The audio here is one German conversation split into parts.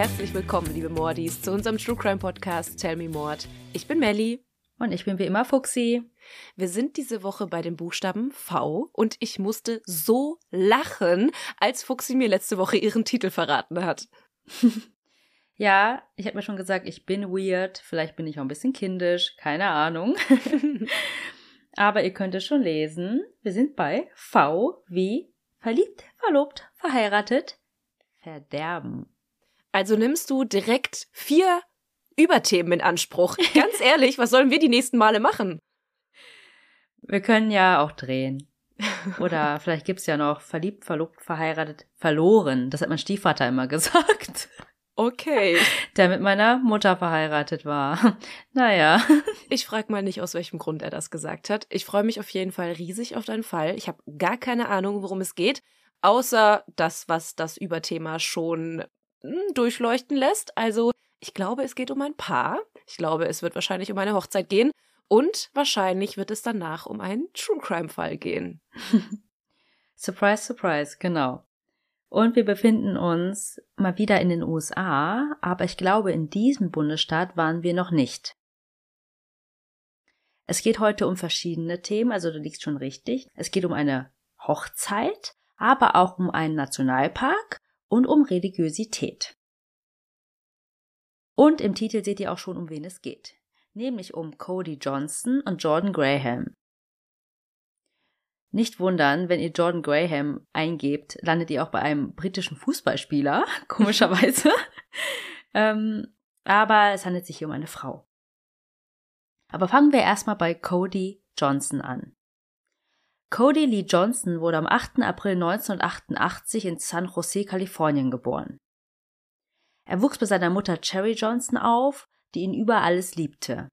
Herzlich willkommen, liebe Mordis, zu unserem True Crime Podcast Tell Me Mord. Ich bin Melly. Und ich bin wie immer Fuxi. Wir sind diese Woche bei dem Buchstaben V und ich musste so lachen, als Fuxi mir letzte Woche ihren Titel verraten hat. ja, ich habe mir schon gesagt, ich bin weird, vielleicht bin ich auch ein bisschen kindisch, keine Ahnung. Aber ihr könnt es schon lesen. Wir sind bei V wie verliebt, verlobt, verheiratet, verderben. Also nimmst du direkt vier Überthemen in Anspruch. Ganz ehrlich, was sollen wir die nächsten Male machen? Wir können ja auch drehen. Oder vielleicht gibt's ja noch verliebt, verlobt, verheiratet, verloren. Das hat mein Stiefvater immer gesagt. Okay. Der mit meiner Mutter verheiratet war. Naja. Ich frag mal nicht, aus welchem Grund er das gesagt hat. Ich freue mich auf jeden Fall riesig auf deinen Fall. Ich habe gar keine Ahnung, worum es geht, außer das, was das Überthema schon durchleuchten lässt. Also ich glaube, es geht um ein Paar. Ich glaube, es wird wahrscheinlich um eine Hochzeit gehen. Und wahrscheinlich wird es danach um einen True Crime Fall gehen. surprise, surprise, genau. Und wir befinden uns mal wieder in den USA, aber ich glaube, in diesem Bundesstaat waren wir noch nicht. Es geht heute um verschiedene Themen, also du liegst schon richtig. Es geht um eine Hochzeit, aber auch um einen Nationalpark und um Religiosität. Und im Titel seht ihr auch schon, um wen es geht. Nämlich um Cody Johnson und Jordan Graham. Nicht wundern, wenn ihr Jordan Graham eingebt, landet ihr auch bei einem britischen Fußballspieler, komischerweise. ähm, aber es handelt sich hier um eine Frau. Aber fangen wir erstmal bei Cody Johnson an. Cody Lee Johnson wurde am 8. April 1988 in San Jose, Kalifornien geboren. Er wuchs bei seiner Mutter Cherry Johnson auf, die ihn über alles liebte.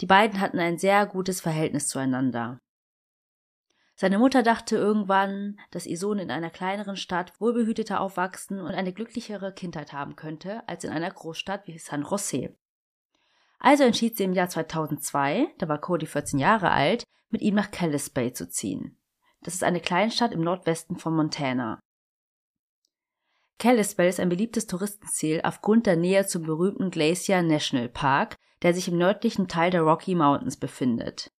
Die beiden hatten ein sehr gutes Verhältnis zueinander. Seine Mutter dachte irgendwann, dass ihr Sohn in einer kleineren Stadt wohlbehüteter aufwachsen und eine glücklichere Kindheit haben könnte als in einer Großstadt wie San Jose. Also entschied sie im Jahr 2002, da war Cody 14 Jahre alt, mit ihm nach Callis Bay zu ziehen. Das ist eine Kleinstadt im Nordwesten von Montana. Kalispell ist ein beliebtes Touristenziel aufgrund der Nähe zum berühmten Glacier National Park, der sich im nördlichen Teil der Rocky Mountains befindet.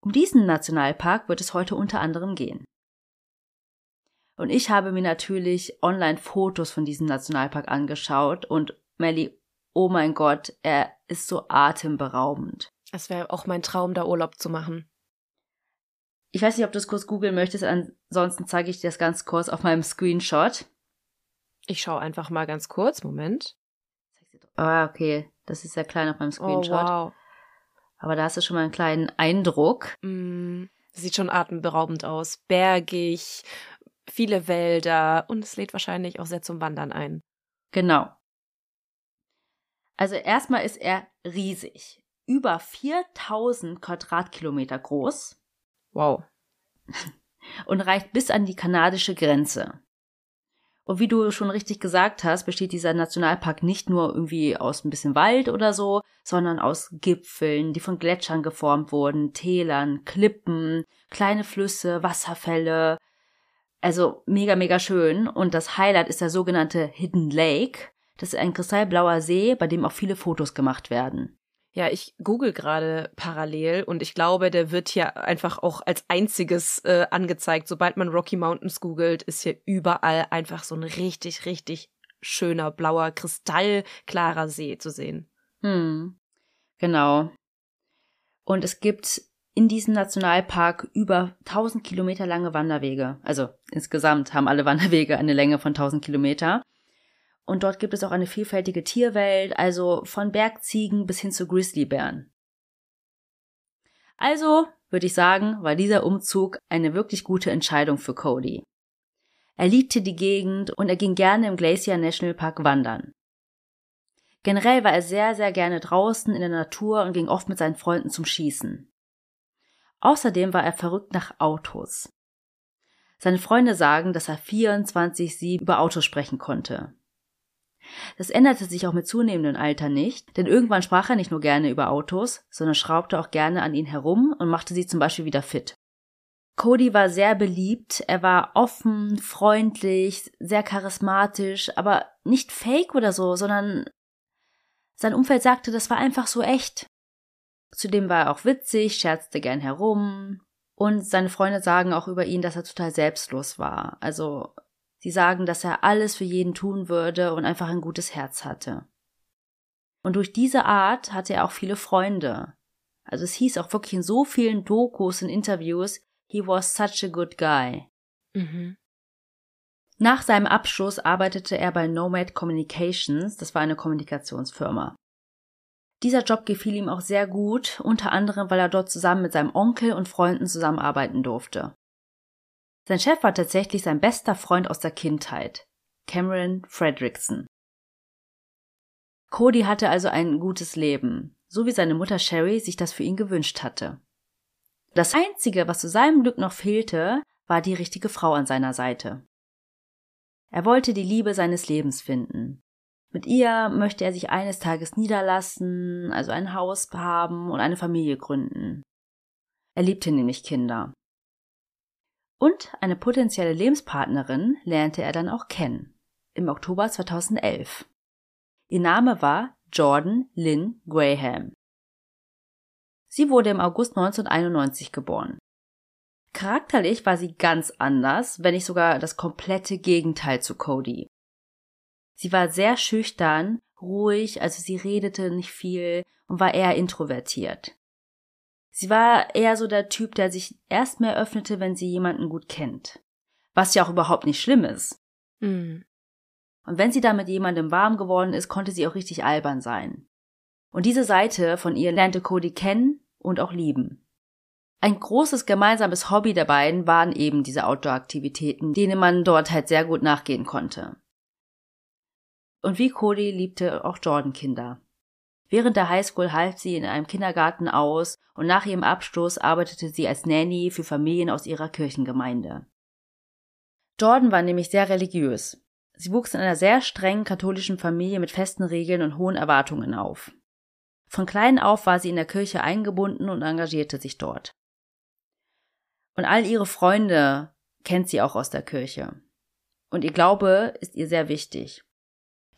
Um diesen Nationalpark wird es heute unter anderem gehen. Und ich habe mir natürlich online Fotos von diesem Nationalpark angeschaut und Melly, oh mein Gott, er ist so atemberaubend. Es wäre auch mein Traum, da Urlaub zu machen. Ich weiß nicht, ob du es kurz googeln möchtest, ansonsten zeige ich dir das ganz kurz auf meinem Screenshot. Ich schaue einfach mal ganz kurz, Moment. Ah, okay, das ist sehr klein auf meinem oh, Screenshot. Oh, wow. Aber da hast du schon mal einen kleinen Eindruck. Mm, sieht schon atemberaubend aus. Bergig, viele Wälder und es lädt wahrscheinlich auch sehr zum Wandern ein. Genau. Also erstmal ist er riesig. Über 4000 Quadratkilometer groß. Wow. Und reicht bis an die kanadische Grenze. Und wie du schon richtig gesagt hast, besteht dieser Nationalpark nicht nur irgendwie aus ein bisschen Wald oder so, sondern aus Gipfeln, die von Gletschern geformt wurden, Tälern, Klippen, kleine Flüsse, Wasserfälle. Also mega, mega schön. Und das Highlight ist der sogenannte Hidden Lake. Das ist ein kristallblauer See, bei dem auch viele Fotos gemacht werden. Ja, ich google gerade parallel und ich glaube, der wird hier einfach auch als einziges äh, angezeigt. Sobald man Rocky Mountains googelt, ist hier überall einfach so ein richtig, richtig schöner, blauer, kristallklarer See zu sehen. Hm. Genau. Und es gibt in diesem Nationalpark über 1000 Kilometer lange Wanderwege. Also insgesamt haben alle Wanderwege eine Länge von 1000 Kilometer. Und dort gibt es auch eine vielfältige Tierwelt, also von Bergziegen bis hin zu Grizzlybären. Also würde ich sagen, war dieser Umzug eine wirklich gute Entscheidung für Cody. Er liebte die Gegend und er ging gerne im Glacier National Park wandern. Generell war er sehr, sehr gerne draußen in der Natur und ging oft mit seinen Freunden zum Schießen. Außerdem war er verrückt nach Autos. Seine Freunde sagen, dass er 24-7 über Autos sprechen konnte. Das änderte sich auch mit zunehmendem Alter nicht, denn irgendwann sprach er nicht nur gerne über Autos, sondern schraubte auch gerne an ihnen herum und machte sie zum Beispiel wieder fit. Cody war sehr beliebt, er war offen, freundlich, sehr charismatisch, aber nicht fake oder so, sondern sein Umfeld sagte, das war einfach so echt. Zudem war er auch witzig, scherzte gern herum und seine Freunde sagen auch über ihn, dass er total selbstlos war. Also sie sagen, dass er alles für jeden tun würde und einfach ein gutes Herz hatte. Und durch diese Art hatte er auch viele Freunde. Also es hieß auch wirklich in so vielen Dokus und Interviews, He was such a good guy. Mhm. Nach seinem Abschluss arbeitete er bei Nomad Communications, das war eine Kommunikationsfirma. Dieser Job gefiel ihm auch sehr gut, unter anderem, weil er dort zusammen mit seinem Onkel und Freunden zusammenarbeiten durfte. Sein Chef war tatsächlich sein bester Freund aus der Kindheit, Cameron Fredrickson. Cody hatte also ein gutes Leben, so wie seine Mutter Sherry sich das für ihn gewünscht hatte. Das Einzige, was zu seinem Glück noch fehlte, war die richtige Frau an seiner Seite. Er wollte die Liebe seines Lebens finden. Mit ihr möchte er sich eines Tages niederlassen, also ein Haus haben und eine Familie gründen. Er liebte nämlich Kinder. Und eine potenzielle Lebenspartnerin lernte er dann auch kennen, im Oktober 2011. Ihr Name war Jordan Lynn Graham. Sie wurde im August 1991 geboren. Charakterlich war sie ganz anders, wenn nicht sogar das komplette Gegenteil zu Cody. Sie war sehr schüchtern, ruhig, also sie redete nicht viel und war eher introvertiert. Sie war eher so der Typ, der sich erst mehr öffnete, wenn sie jemanden gut kennt. Was ja auch überhaupt nicht schlimm ist. Mhm. Und wenn sie da mit jemandem warm geworden ist, konnte sie auch richtig albern sein. Und diese Seite von ihr lernte Cody kennen und auch lieben. Ein großes gemeinsames Hobby der beiden waren eben diese Outdoor-Aktivitäten, denen man dort halt sehr gut nachgehen konnte. Und wie Cody liebte auch Jordan Kinder. Während der Highschool half sie in einem Kindergarten aus und nach ihrem Abschluss arbeitete sie als Nanny für Familien aus ihrer Kirchengemeinde. Jordan war nämlich sehr religiös. Sie wuchs in einer sehr strengen katholischen Familie mit festen Regeln und hohen Erwartungen auf. Von klein auf war sie in der Kirche eingebunden und engagierte sich dort. Und all ihre Freunde kennt sie auch aus der Kirche. Und ihr Glaube ist ihr sehr wichtig.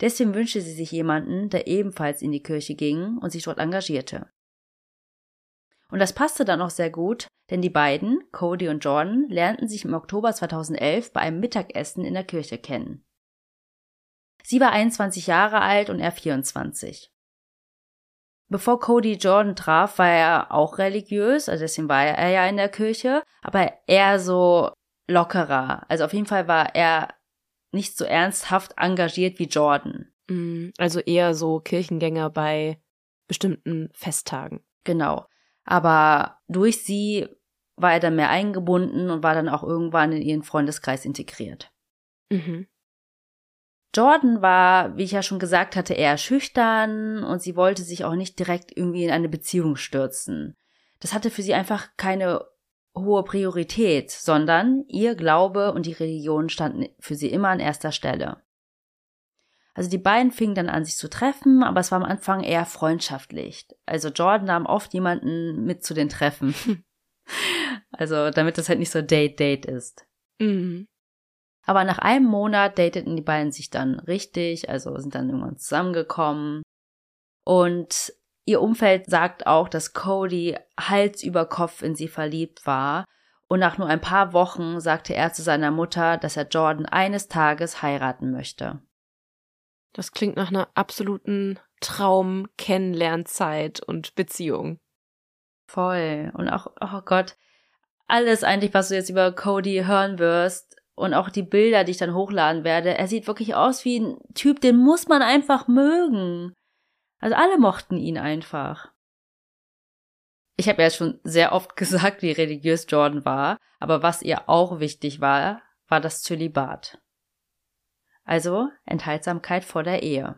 Deswegen wünschte sie sich jemanden, der ebenfalls in die Kirche ging und sich dort engagierte. Und das passte dann auch sehr gut, denn die beiden, Cody und Jordan, lernten sich im Oktober 2011 bei einem Mittagessen in der Kirche kennen. Sie war 21 Jahre alt und er 24. Bevor Cody Jordan traf, war er auch religiös, also deswegen war er ja in der Kirche, aber eher so lockerer. Also auf jeden Fall war er nicht so ernsthaft engagiert wie Jordan. Mm, also eher so Kirchengänger bei bestimmten Festtagen. Genau. Aber durch sie war er dann mehr eingebunden und war dann auch irgendwann in ihren Freundeskreis integriert. Mhm. Jordan war, wie ich ja schon gesagt hatte, eher schüchtern und sie wollte sich auch nicht direkt irgendwie in eine Beziehung stürzen. Das hatte für sie einfach keine hohe Priorität, sondern ihr Glaube und die Religion standen für sie immer an erster Stelle. Also die beiden fingen dann an, sich zu treffen, aber es war am Anfang eher freundschaftlich. Also Jordan nahm oft jemanden mit zu den Treffen. also damit das halt nicht so Date-Date ist. Mhm. Aber nach einem Monat dateten die beiden sich dann richtig, also sind dann irgendwann zusammengekommen. Und ihr Umfeld sagt auch, dass Cody Hals über Kopf in sie verliebt war. Und nach nur ein paar Wochen sagte er zu seiner Mutter, dass er Jordan eines Tages heiraten möchte. Das klingt nach einer absoluten Traum-Kennenlernzeit und Beziehung. Voll. Und auch, oh Gott, alles eigentlich, was du jetzt über Cody hören wirst, und auch die Bilder, die ich dann hochladen werde, er sieht wirklich aus wie ein Typ, den muss man einfach mögen. Also alle mochten ihn einfach. Ich habe ja schon sehr oft gesagt, wie religiös Jordan war, aber was ihr auch wichtig war, war das Zölibat. Also Enthaltsamkeit vor der Ehe.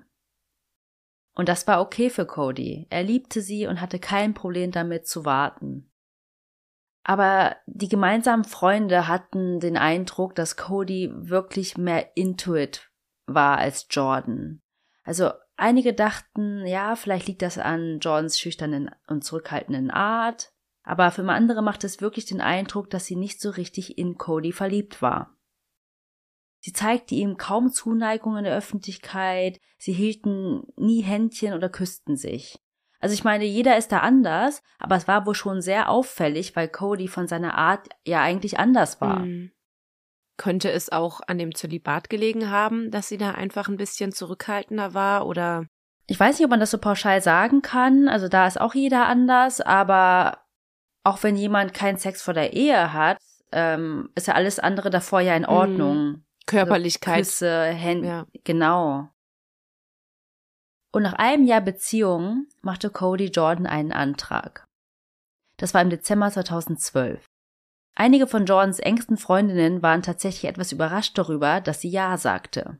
Und das war okay für Cody. Er liebte sie und hatte kein Problem damit zu warten. Aber die gemeinsamen Freunde hatten den Eindruck, dass Cody wirklich mehr Intuit war als Jordan. Also einige dachten, ja, vielleicht liegt das an Jordans schüchternen und zurückhaltenden Art, aber für andere macht es wirklich den Eindruck, dass sie nicht so richtig in Cody verliebt war. Sie zeigte ihm kaum Zuneigung in der Öffentlichkeit, sie hielten nie Händchen oder küssten sich. Also ich meine, jeder ist da anders, aber es war wohl schon sehr auffällig, weil Cody von seiner Art ja eigentlich anders war. Mhm. Könnte es auch an dem Zölibat gelegen haben, dass sie da einfach ein bisschen zurückhaltender war oder? Ich weiß nicht, ob man das so pauschal sagen kann. Also da ist auch jeder anders, aber auch wenn jemand keinen Sex vor der Ehe hat, ähm, ist ja alles andere davor ja in mhm. Ordnung. Mhm. Körperlichkeit. Also Küsse, Hände, ja. genau. Und nach einem Jahr Beziehung machte Cody Jordan einen Antrag. Das war im Dezember 2012. Einige von Jordans engsten Freundinnen waren tatsächlich etwas überrascht darüber, dass sie Ja sagte.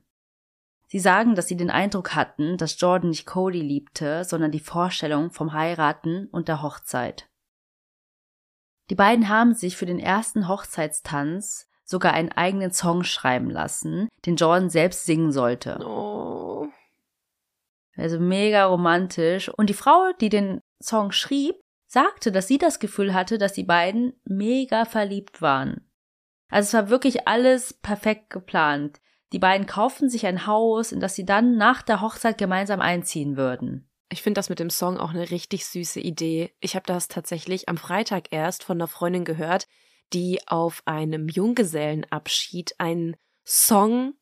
Sie sagen, dass sie den Eindruck hatten, dass Jordan nicht Cody liebte, sondern die Vorstellung vom Heiraten und der Hochzeit. Die beiden haben sich für den ersten Hochzeitstanz sogar einen eigenen Song schreiben lassen, den Jordan selbst singen sollte. Oh. Also mega romantisch. Und die Frau, die den Song schrieb, sagte, dass sie das Gefühl hatte, dass die beiden mega verliebt waren. Also es war wirklich alles perfekt geplant. Die beiden kauften sich ein Haus, in das sie dann nach der Hochzeit gemeinsam einziehen würden. Ich finde das mit dem Song auch eine richtig süße Idee. Ich habe das tatsächlich am Freitag erst von einer Freundin gehört, die auf einem Junggesellenabschied einen Song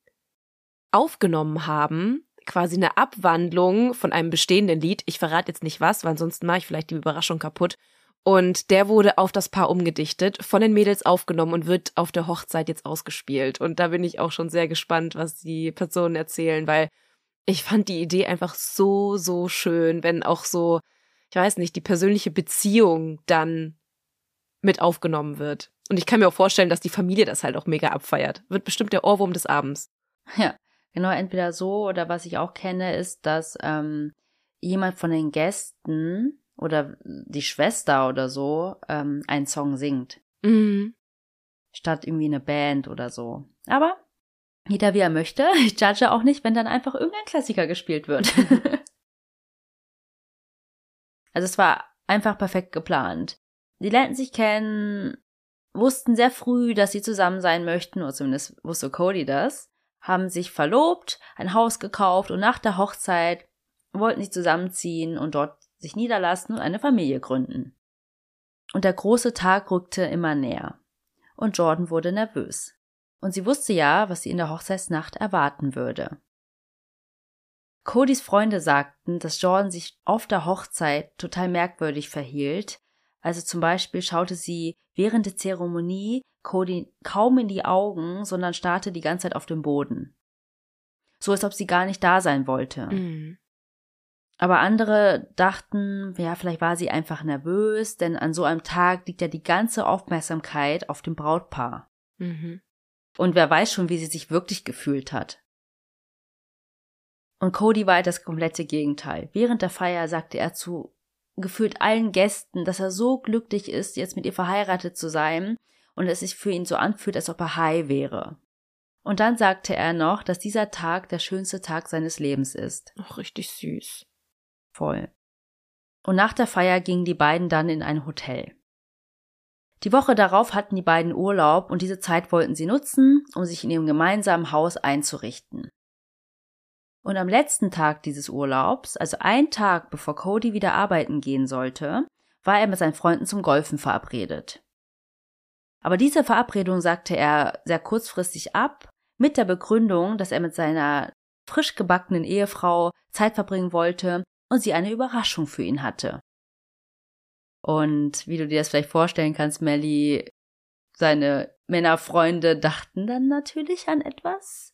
aufgenommen haben, quasi eine Abwandlung von einem bestehenden Lied. Ich verrate jetzt nicht was, weil ansonsten mache ich vielleicht die Überraschung kaputt. Und der wurde auf das Paar umgedichtet, von den Mädels aufgenommen und wird auf der Hochzeit jetzt ausgespielt. Und da bin ich auch schon sehr gespannt, was die Personen erzählen, weil ich fand die Idee einfach so, so schön, wenn auch so, ich weiß nicht, die persönliche Beziehung dann mit aufgenommen wird. Und ich kann mir auch vorstellen, dass die Familie das halt auch mega abfeiert. Wird bestimmt der Ohrwurm des Abends. Ja, genau, entweder so oder was ich auch kenne, ist, dass ähm, jemand von den Gästen oder die Schwester oder so ähm, einen Song singt. Mhm. Statt irgendwie eine Band oder so. Aber jeder wie er möchte. Ich judge auch nicht, wenn dann einfach irgendein Klassiker gespielt wird. also es war einfach perfekt geplant. Die lernten sich kennen, wussten sehr früh, dass sie zusammen sein möchten, oder zumindest wusste Cody das, haben sich verlobt, ein Haus gekauft und nach der Hochzeit wollten sie zusammenziehen und dort sich niederlassen und eine Familie gründen. Und der große Tag rückte immer näher. Und Jordan wurde nervös. Und sie wusste ja, was sie in der Hochzeitsnacht erwarten würde. Codys Freunde sagten, dass Jordan sich auf der Hochzeit total merkwürdig verhielt, also zum Beispiel schaute sie während der Zeremonie Cody kaum in die Augen, sondern starrte die ganze Zeit auf den Boden. So als ob sie gar nicht da sein wollte. Mhm. Aber andere dachten, ja, vielleicht war sie einfach nervös, denn an so einem Tag liegt ja die ganze Aufmerksamkeit auf dem Brautpaar. Mhm. Und wer weiß schon, wie sie sich wirklich gefühlt hat. Und Cody war das komplette Gegenteil. Während der Feier sagte er zu gefühlt allen Gästen, dass er so glücklich ist, jetzt mit ihr verheiratet zu sein und es sich für ihn so anfühlt, als ob er high wäre. Und dann sagte er noch, dass dieser Tag der schönste Tag seines Lebens ist. Ach, richtig süß. Voll. Und nach der Feier gingen die beiden dann in ein Hotel. Die Woche darauf hatten die beiden Urlaub und diese Zeit wollten sie nutzen, um sich in ihrem gemeinsamen Haus einzurichten. Und am letzten Tag dieses Urlaubs, also ein Tag bevor Cody wieder arbeiten gehen sollte, war er mit seinen Freunden zum Golfen verabredet. Aber diese Verabredung sagte er sehr kurzfristig ab, mit der Begründung, dass er mit seiner frisch gebackenen Ehefrau Zeit verbringen wollte und sie eine Überraschung für ihn hatte. Und wie du dir das vielleicht vorstellen kannst, Melly, seine Männerfreunde dachten dann natürlich an etwas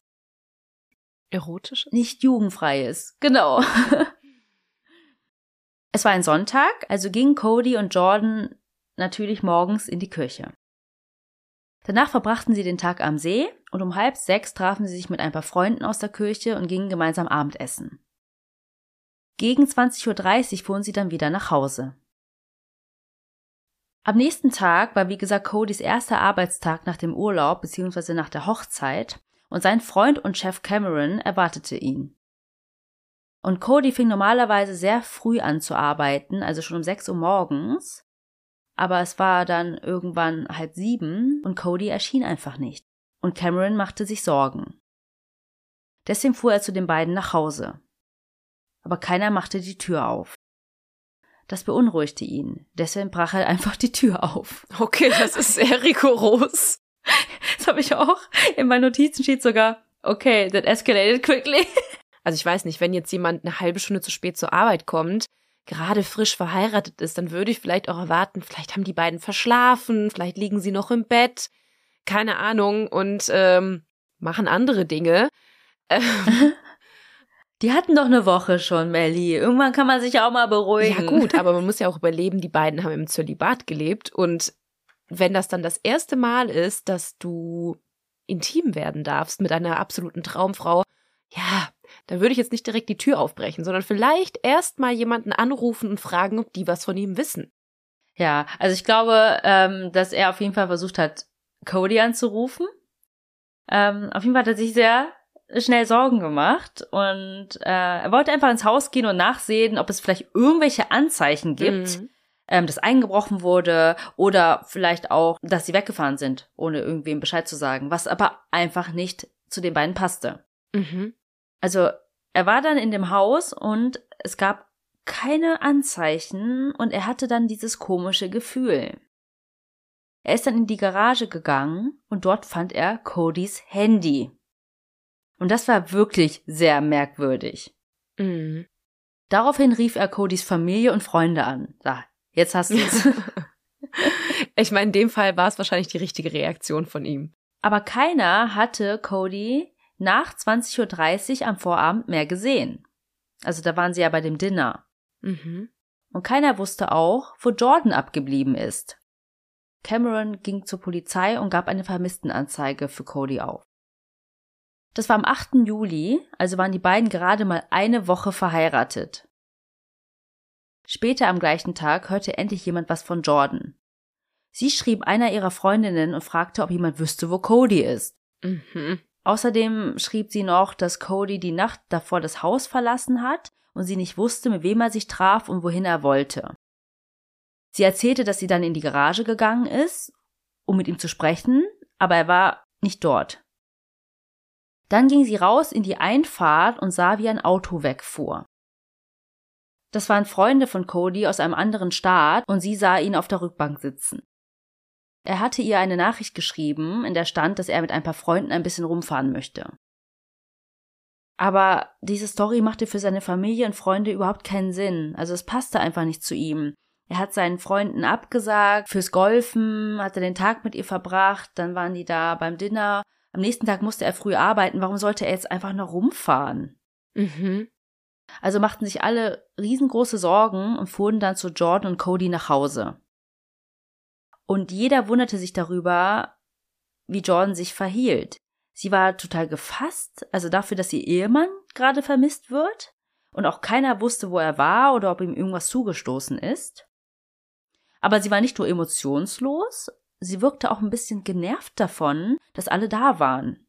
Erotisches? Nicht jugendfreies, genau. es war ein Sonntag, also gingen Cody und Jordan natürlich morgens in die Kirche. Danach verbrachten sie den Tag am See und um halb sechs trafen sie sich mit ein paar Freunden aus der Kirche und gingen gemeinsam Abendessen. Gegen 20.30 Uhr fuhren sie dann wieder nach Hause. Am nächsten Tag war wie gesagt Codys erster Arbeitstag nach dem Urlaub bzw. nach der Hochzeit und sein Freund und Chef Cameron erwartete ihn. Und Cody fing normalerweise sehr früh an zu arbeiten, also schon um 6 Uhr morgens. Aber es war dann irgendwann halb sieben und Cody erschien einfach nicht. Und Cameron machte sich Sorgen. Deswegen fuhr er zu den beiden nach Hause. Aber keiner machte die Tür auf. Das beunruhigte ihn. Deswegen brach er einfach die Tür auf. Okay, das ist sehr rigoros. Das habe ich auch in meinen Notizen steht sogar. Okay, that escalated quickly. Also ich weiß nicht, wenn jetzt jemand eine halbe Stunde zu spät zur Arbeit kommt, gerade frisch verheiratet ist, dann würde ich vielleicht auch erwarten, vielleicht haben die beiden verschlafen, vielleicht liegen sie noch im Bett, keine Ahnung, und ähm, machen andere Dinge. Ähm, die hatten doch eine Woche schon, Melly. Irgendwann kann man sich auch mal beruhigen. Ja gut, aber man muss ja auch überleben, die beiden haben im Zölibat gelebt und wenn das dann das erste Mal ist, dass du intim werden darfst mit einer absoluten Traumfrau, ja, dann würde ich jetzt nicht direkt die Tür aufbrechen, sondern vielleicht erst mal jemanden anrufen und fragen, ob die was von ihm wissen. Ja, also ich glaube, ähm, dass er auf jeden Fall versucht hat, Cody anzurufen. Ähm, auf jeden Fall hat er sich sehr schnell Sorgen gemacht und äh, er wollte einfach ins Haus gehen und nachsehen, ob es vielleicht irgendwelche Anzeichen gibt, mhm. ähm, dass eingebrochen wurde oder vielleicht auch, dass sie weggefahren sind, ohne irgendwem Bescheid zu sagen, was aber einfach nicht zu den beiden passte. Mhm. Also er war dann in dem Haus und es gab keine Anzeichen und er hatte dann dieses komische Gefühl. Er ist dann in die Garage gegangen und dort fand er Codys Handy. Und das war wirklich sehr merkwürdig. Mhm. Daraufhin rief er Codys Familie und Freunde an. Da, jetzt hast du es. ich meine, in dem Fall war es wahrscheinlich die richtige Reaktion von ihm. Aber keiner hatte Cody nach 20.30 Uhr am Vorabend mehr gesehen. Also da waren sie ja bei dem Dinner. Mhm. Und keiner wusste auch, wo Jordan abgeblieben ist. Cameron ging zur Polizei und gab eine Vermisstenanzeige für Cody auf. Das war am 8. Juli, also waren die beiden gerade mal eine Woche verheiratet. Später am gleichen Tag hörte endlich jemand was von Jordan. Sie schrieb einer ihrer Freundinnen und fragte, ob jemand wüsste, wo Cody ist. Mhm. Außerdem schrieb sie noch, dass Cody die Nacht davor das Haus verlassen hat und sie nicht wusste, mit wem er sich traf und wohin er wollte. Sie erzählte, dass sie dann in die Garage gegangen ist, um mit ihm zu sprechen, aber er war nicht dort. Dann ging sie raus in die Einfahrt und sah, wie ein Auto wegfuhr. Das waren Freunde von Cody aus einem anderen Staat und sie sah ihn auf der Rückbank sitzen. Er hatte ihr eine Nachricht geschrieben, in der stand, dass er mit ein paar Freunden ein bisschen rumfahren möchte. Aber diese Story machte für seine Familie und Freunde überhaupt keinen Sinn. Also es passte einfach nicht zu ihm. Er hat seinen Freunden abgesagt fürs Golfen, hatte den Tag mit ihr verbracht, dann waren die da beim Dinner. Am nächsten Tag musste er früh arbeiten. Warum sollte er jetzt einfach noch rumfahren? Mhm. Also machten sich alle riesengroße Sorgen und fuhren dann zu Jordan und Cody nach Hause. Und jeder wunderte sich darüber, wie Jordan sich verhielt. Sie war total gefasst, also dafür, dass ihr Ehemann gerade vermisst wird. Und auch keiner wusste, wo er war oder ob ihm irgendwas zugestoßen ist. Aber sie war nicht nur emotionslos, sie wirkte auch ein bisschen genervt davon, dass alle da waren.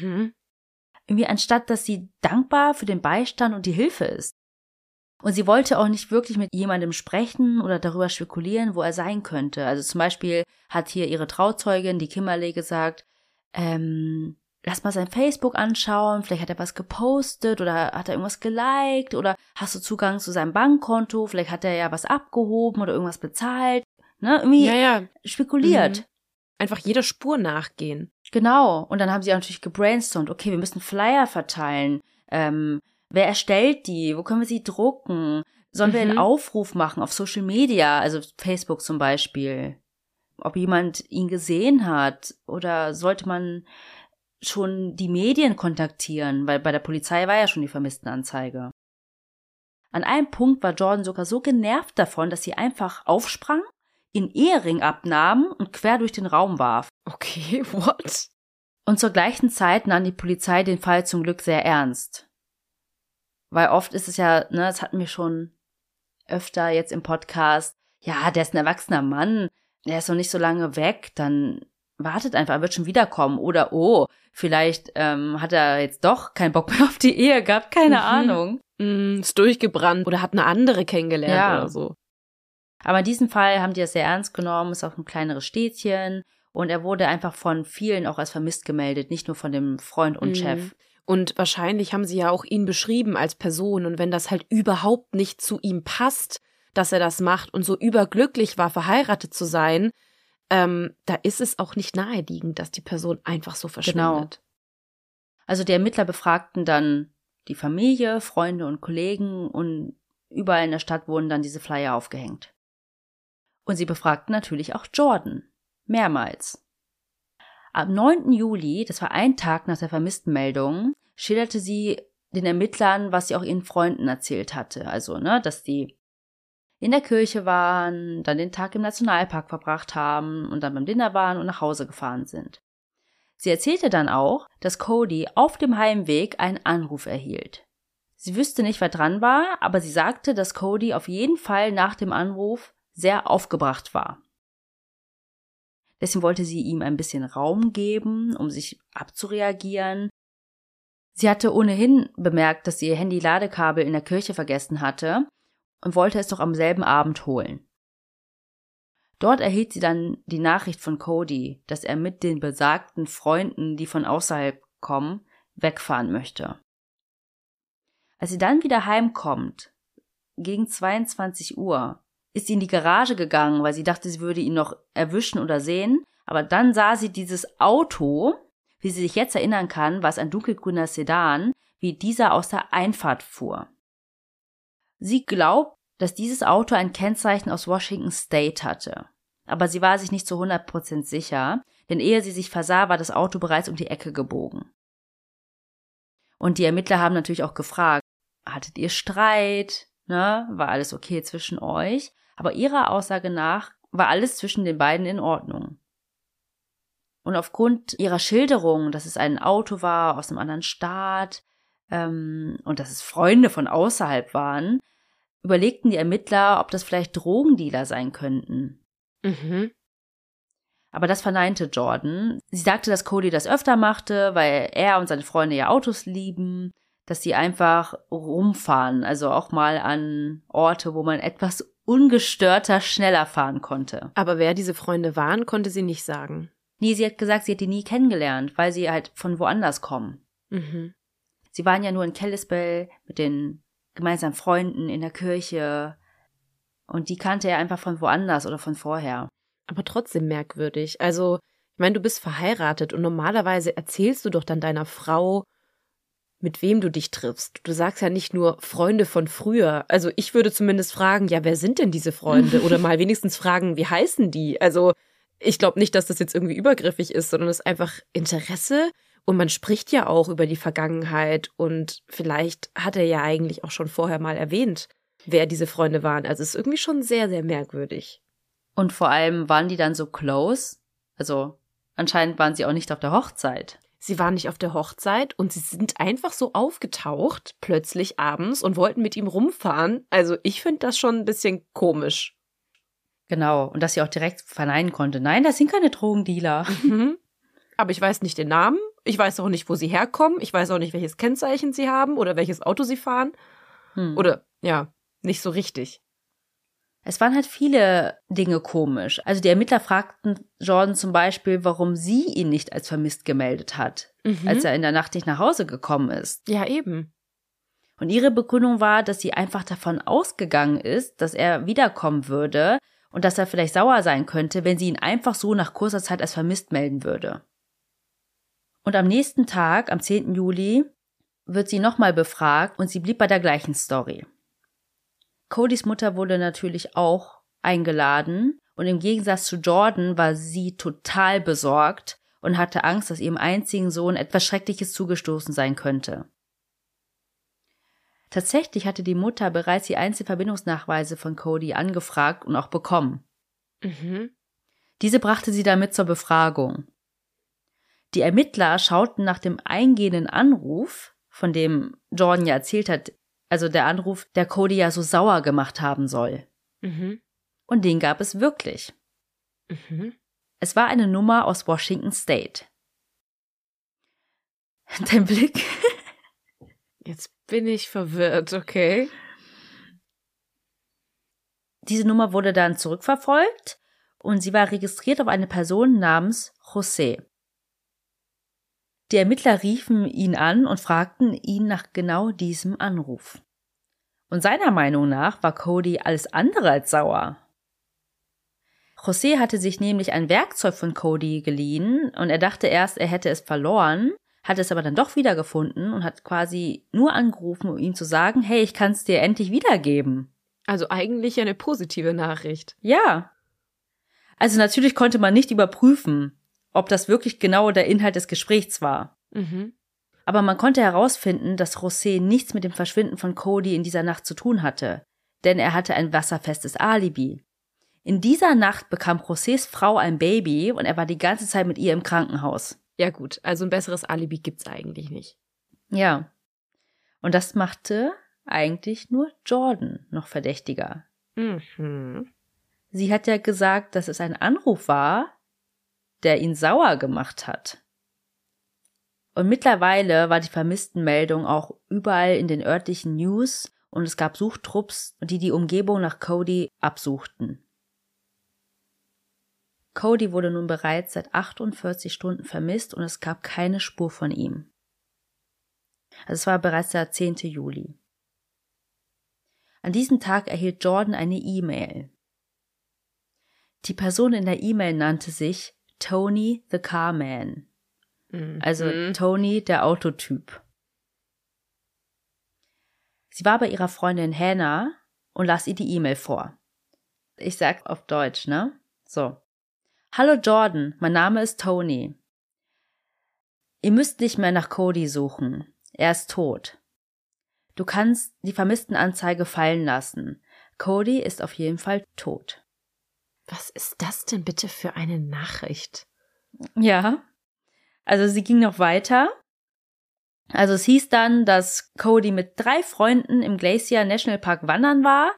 Mhm. Irgendwie anstatt, dass sie dankbar für den Beistand und die Hilfe ist. Und sie wollte auch nicht wirklich mit jemandem sprechen oder darüber spekulieren, wo er sein könnte. Also zum Beispiel hat hier ihre Trauzeugin, die Kimberly, gesagt, ähm, lass mal sein Facebook anschauen, vielleicht hat er was gepostet oder hat er irgendwas geliked oder hast du Zugang zu seinem Bankkonto, vielleicht hat er ja was abgehoben oder irgendwas bezahlt. Ne? Irgendwie ja, ja. spekuliert. Mhm. Einfach jeder Spur nachgehen. Genau. Und dann haben sie natürlich gebrainstormt, okay, wir müssen Flyer verteilen. Ähm, Wer erstellt die? Wo können wir sie drucken? Sollen mhm. wir einen mhm. Aufruf machen auf Social Media, also Facebook zum Beispiel? Ob jemand ihn gesehen hat? Oder sollte man schon die Medien kontaktieren? Weil bei der Polizei war ja schon die Vermisstenanzeige. An einem Punkt war Jordan sogar so genervt davon, dass sie einfach aufsprang, in Ehering abnahm und quer durch den Raum warf. Okay, what? Und zur gleichen Zeit nahm die Polizei den Fall zum Glück sehr ernst. Weil oft ist es ja, ne, das hatten wir schon öfter jetzt im Podcast, ja, der ist ein erwachsener Mann, der ist noch nicht so lange weg, dann wartet einfach, er wird schon wiederkommen. Oder oh, vielleicht ähm, hat er jetzt doch keinen Bock mehr auf die Ehe gehabt, keine mhm. Ahnung. Mm, ist durchgebrannt oder hat eine andere kennengelernt ja. oder so. Aber in diesem Fall haben die das sehr ernst genommen, ist auch ein kleineres Städtchen und er wurde einfach von vielen auch als vermisst gemeldet, nicht nur von dem Freund und mhm. Chef. Und wahrscheinlich haben sie ja auch ihn beschrieben als Person und wenn das halt überhaupt nicht zu ihm passt, dass er das macht und so überglücklich war, verheiratet zu sein, ähm, da ist es auch nicht naheliegend, dass die Person einfach so verschwindet. Genau. Also die Ermittler befragten dann die Familie, Freunde und Kollegen und überall in der Stadt wurden dann diese Flyer aufgehängt. Und sie befragten natürlich auch Jordan. Mehrmals. Am 9. Juli, das war ein Tag nach der Vermisstenmeldung, schilderte sie den Ermittlern, was sie auch ihren Freunden erzählt hatte. Also, ne, dass die in der Kirche waren, dann den Tag im Nationalpark verbracht haben und dann beim Dinner waren und nach Hause gefahren sind. Sie erzählte dann auch, dass Cody auf dem Heimweg einen Anruf erhielt. Sie wüsste nicht, wer dran war, aber sie sagte, dass Cody auf jeden Fall nach dem Anruf sehr aufgebracht war. Deswegen wollte sie ihm ein bisschen Raum geben, um sich abzureagieren. Sie hatte ohnehin bemerkt, dass sie ihr Handy-Ladekabel in der Kirche vergessen hatte und wollte es doch am selben Abend holen. Dort erhielt sie dann die Nachricht von Cody, dass er mit den besagten Freunden, die von außerhalb kommen, wegfahren möchte. Als sie dann wieder heimkommt, gegen 22 Uhr, ist sie in die Garage gegangen, weil sie dachte, sie würde ihn noch erwischen oder sehen. Aber dann sah sie dieses Auto, wie sie sich jetzt erinnern kann, war es ein dunkelgrüner Sedan, wie dieser aus der Einfahrt fuhr. Sie glaubt, dass dieses Auto ein Kennzeichen aus Washington State hatte. Aber sie war sich nicht zu 100% sicher, denn ehe sie sich versah, war das Auto bereits um die Ecke gebogen. Und die Ermittler haben natürlich auch gefragt, hattet ihr Streit? Ne? War alles okay zwischen euch? Aber ihrer Aussage nach war alles zwischen den beiden in Ordnung. Und aufgrund ihrer Schilderung, dass es ein Auto war aus einem anderen Staat ähm, und dass es Freunde von außerhalb waren, überlegten die Ermittler, ob das vielleicht Drogendealer sein könnten. Mhm. Aber das verneinte Jordan. Sie sagte, dass Cody das öfter machte, weil er und seine Freunde ja Autos lieben dass sie einfach rumfahren, also auch mal an Orte, wo man etwas ungestörter schneller fahren konnte. Aber wer diese Freunde waren, konnte sie nicht sagen. Nee, sie hat gesagt, sie hat die nie kennengelernt, weil sie halt von woanders kommen. Mhm. Sie waren ja nur in Kalispell mit den gemeinsamen Freunden in der Kirche und die kannte er einfach von woanders oder von vorher. Aber trotzdem merkwürdig. Also, ich meine, du bist verheiratet und normalerweise erzählst du doch dann deiner Frau, mit wem du dich triffst. Du sagst ja nicht nur Freunde von früher. Also ich würde zumindest fragen, ja, wer sind denn diese Freunde? Oder mal wenigstens fragen, wie heißen die? Also ich glaube nicht, dass das jetzt irgendwie übergriffig ist, sondern es ist einfach Interesse. Und man spricht ja auch über die Vergangenheit und vielleicht hat er ja eigentlich auch schon vorher mal erwähnt, wer diese Freunde waren. Also es ist irgendwie schon sehr, sehr merkwürdig. Und vor allem waren die dann so close? Also anscheinend waren sie auch nicht auf der Hochzeit. Sie waren nicht auf der Hochzeit und sie sind einfach so aufgetaucht, plötzlich abends, und wollten mit ihm rumfahren. Also ich finde das schon ein bisschen komisch. Genau, und dass sie auch direkt verneinen konnte. Nein, das sind keine Drogendealer. Mhm. Aber ich weiß nicht den Namen. Ich weiß auch nicht, wo sie herkommen. Ich weiß auch nicht, welches Kennzeichen sie haben oder welches Auto sie fahren. Hm. Oder ja, nicht so richtig. Es waren halt viele Dinge komisch. Also die Ermittler fragten Jordan zum Beispiel, warum sie ihn nicht als vermisst gemeldet hat, mhm. als er in der Nacht nicht nach Hause gekommen ist. Ja, eben. Und ihre Begründung war, dass sie einfach davon ausgegangen ist, dass er wiederkommen würde und dass er vielleicht sauer sein könnte, wenn sie ihn einfach so nach kurzer Zeit als vermisst melden würde. Und am nächsten Tag, am 10. Juli, wird sie nochmal befragt und sie blieb bei der gleichen Story. Codys Mutter wurde natürlich auch eingeladen und im Gegensatz zu Jordan war sie total besorgt und hatte Angst, dass ihrem einzigen Sohn etwas Schreckliches zugestoßen sein könnte. Tatsächlich hatte die Mutter bereits die Einzelverbindungsnachweise von Cody angefragt und auch bekommen. Mhm. Diese brachte sie damit zur Befragung. Die Ermittler schauten nach dem eingehenden Anruf, von dem Jordan ja erzählt hat, also der Anruf, der Cody ja so sauer gemacht haben soll. Mhm. Und den gab es wirklich. Mhm. Es war eine Nummer aus Washington State. Dein Blick? Jetzt bin ich verwirrt, okay. Diese Nummer wurde dann zurückverfolgt und sie war registriert auf eine Person namens José. Die Ermittler riefen ihn an und fragten ihn nach genau diesem Anruf. Und seiner Meinung nach war Cody alles andere als sauer. José hatte sich nämlich ein Werkzeug von Cody geliehen und er dachte erst, er hätte es verloren, hat es aber dann doch wiedergefunden und hat quasi nur angerufen, um ihm zu sagen, hey, ich kann es dir endlich wiedergeben. Also eigentlich eine positive Nachricht. Ja. Also natürlich konnte man nicht überprüfen, ob das wirklich genau der Inhalt des Gesprächs war. Mhm. Aber man konnte herausfinden, dass José nichts mit dem Verschwinden von Cody in dieser Nacht zu tun hatte, denn er hatte ein wasserfestes Alibi. In dieser Nacht bekam Josés Frau ein Baby und er war die ganze Zeit mit ihr im Krankenhaus. Ja gut, also ein besseres Alibi gibt's eigentlich nicht. Ja. Und das machte eigentlich nur Jordan noch verdächtiger. Mhm. Sie hat ja gesagt, dass es ein Anruf war, der ihn sauer gemacht hat. Und mittlerweile war die Vermisstenmeldung auch überall in den örtlichen News und es gab Suchtrupps, die die Umgebung nach Cody absuchten. Cody wurde nun bereits seit 48 Stunden vermisst und es gab keine Spur von ihm. Also es war bereits der 10. Juli. An diesem Tag erhielt Jordan eine E-Mail. Die Person in der E-Mail nannte sich Tony the Carman. Mhm. Also Tony der Autotyp. Sie war bei ihrer Freundin Hannah und las ihr die E-Mail vor. Ich sag auf Deutsch, ne? So. Hallo Jordan, mein Name ist Tony. Ihr müsst nicht mehr nach Cody suchen. Er ist tot. Du kannst die Vermisstenanzeige fallen lassen. Cody ist auf jeden Fall tot. Was ist das denn bitte für eine Nachricht? Ja. Also sie ging noch weiter. Also es hieß dann, dass Cody mit drei Freunden im Glacier National Park wandern war,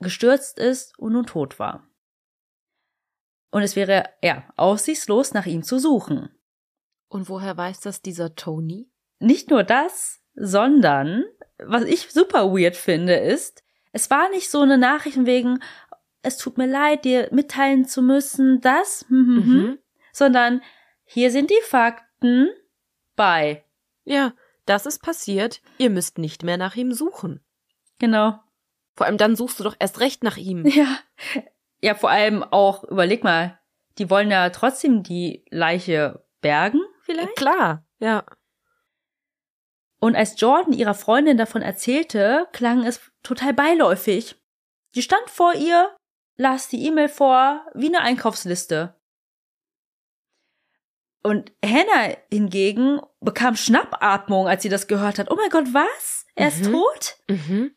gestürzt ist und nun tot war. Und es wäre, ja, aussichtslos nach ihm zu suchen. Und woher weiß das dieser Tony? Nicht nur das, sondern, was ich super weird finde, ist, es war nicht so eine Nachricht wegen, es tut mir leid, dir mitteilen zu müssen, das, hm, hm, hm, Mhm. sondern hier sind die Fakten bei. Ja, das ist passiert. Ihr müsst nicht mehr nach ihm suchen. Genau. Vor allem dann suchst du doch erst recht nach ihm. Ja. Ja, vor allem auch, überleg mal, die wollen ja trotzdem die Leiche bergen, vielleicht? Klar, ja. Und als Jordan ihrer Freundin davon erzählte, klang es total beiläufig. Die stand vor ihr, las die E-Mail vor, wie eine Einkaufsliste. Und Hannah hingegen bekam Schnappatmung, als sie das gehört hat. Oh mein Gott, was? Er ist Mhm. tot? Mhm.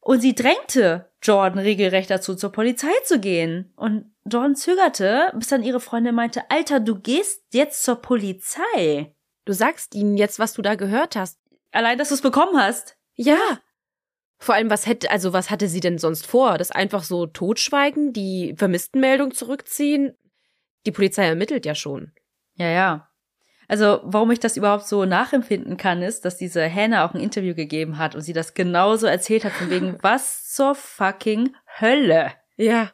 Und sie drängte Jordan regelrecht dazu, zur Polizei zu gehen. Und Jordan zögerte, bis dann ihre Freundin meinte, Alter, du gehst jetzt zur Polizei. Du sagst ihnen jetzt, was du da gehört hast. Allein, dass du es bekommen hast. Ja. Vor allem, was hätte, also was hatte sie denn sonst vor? Das einfach so totschweigen, die Vermisstenmeldung zurückziehen? Die Polizei ermittelt ja schon. Ja, ja. Also, warum ich das überhaupt so nachempfinden kann, ist, dass diese Hannah auch ein Interview gegeben hat und sie das genauso erzählt hat, von wegen, was zur fucking Hölle. Ja.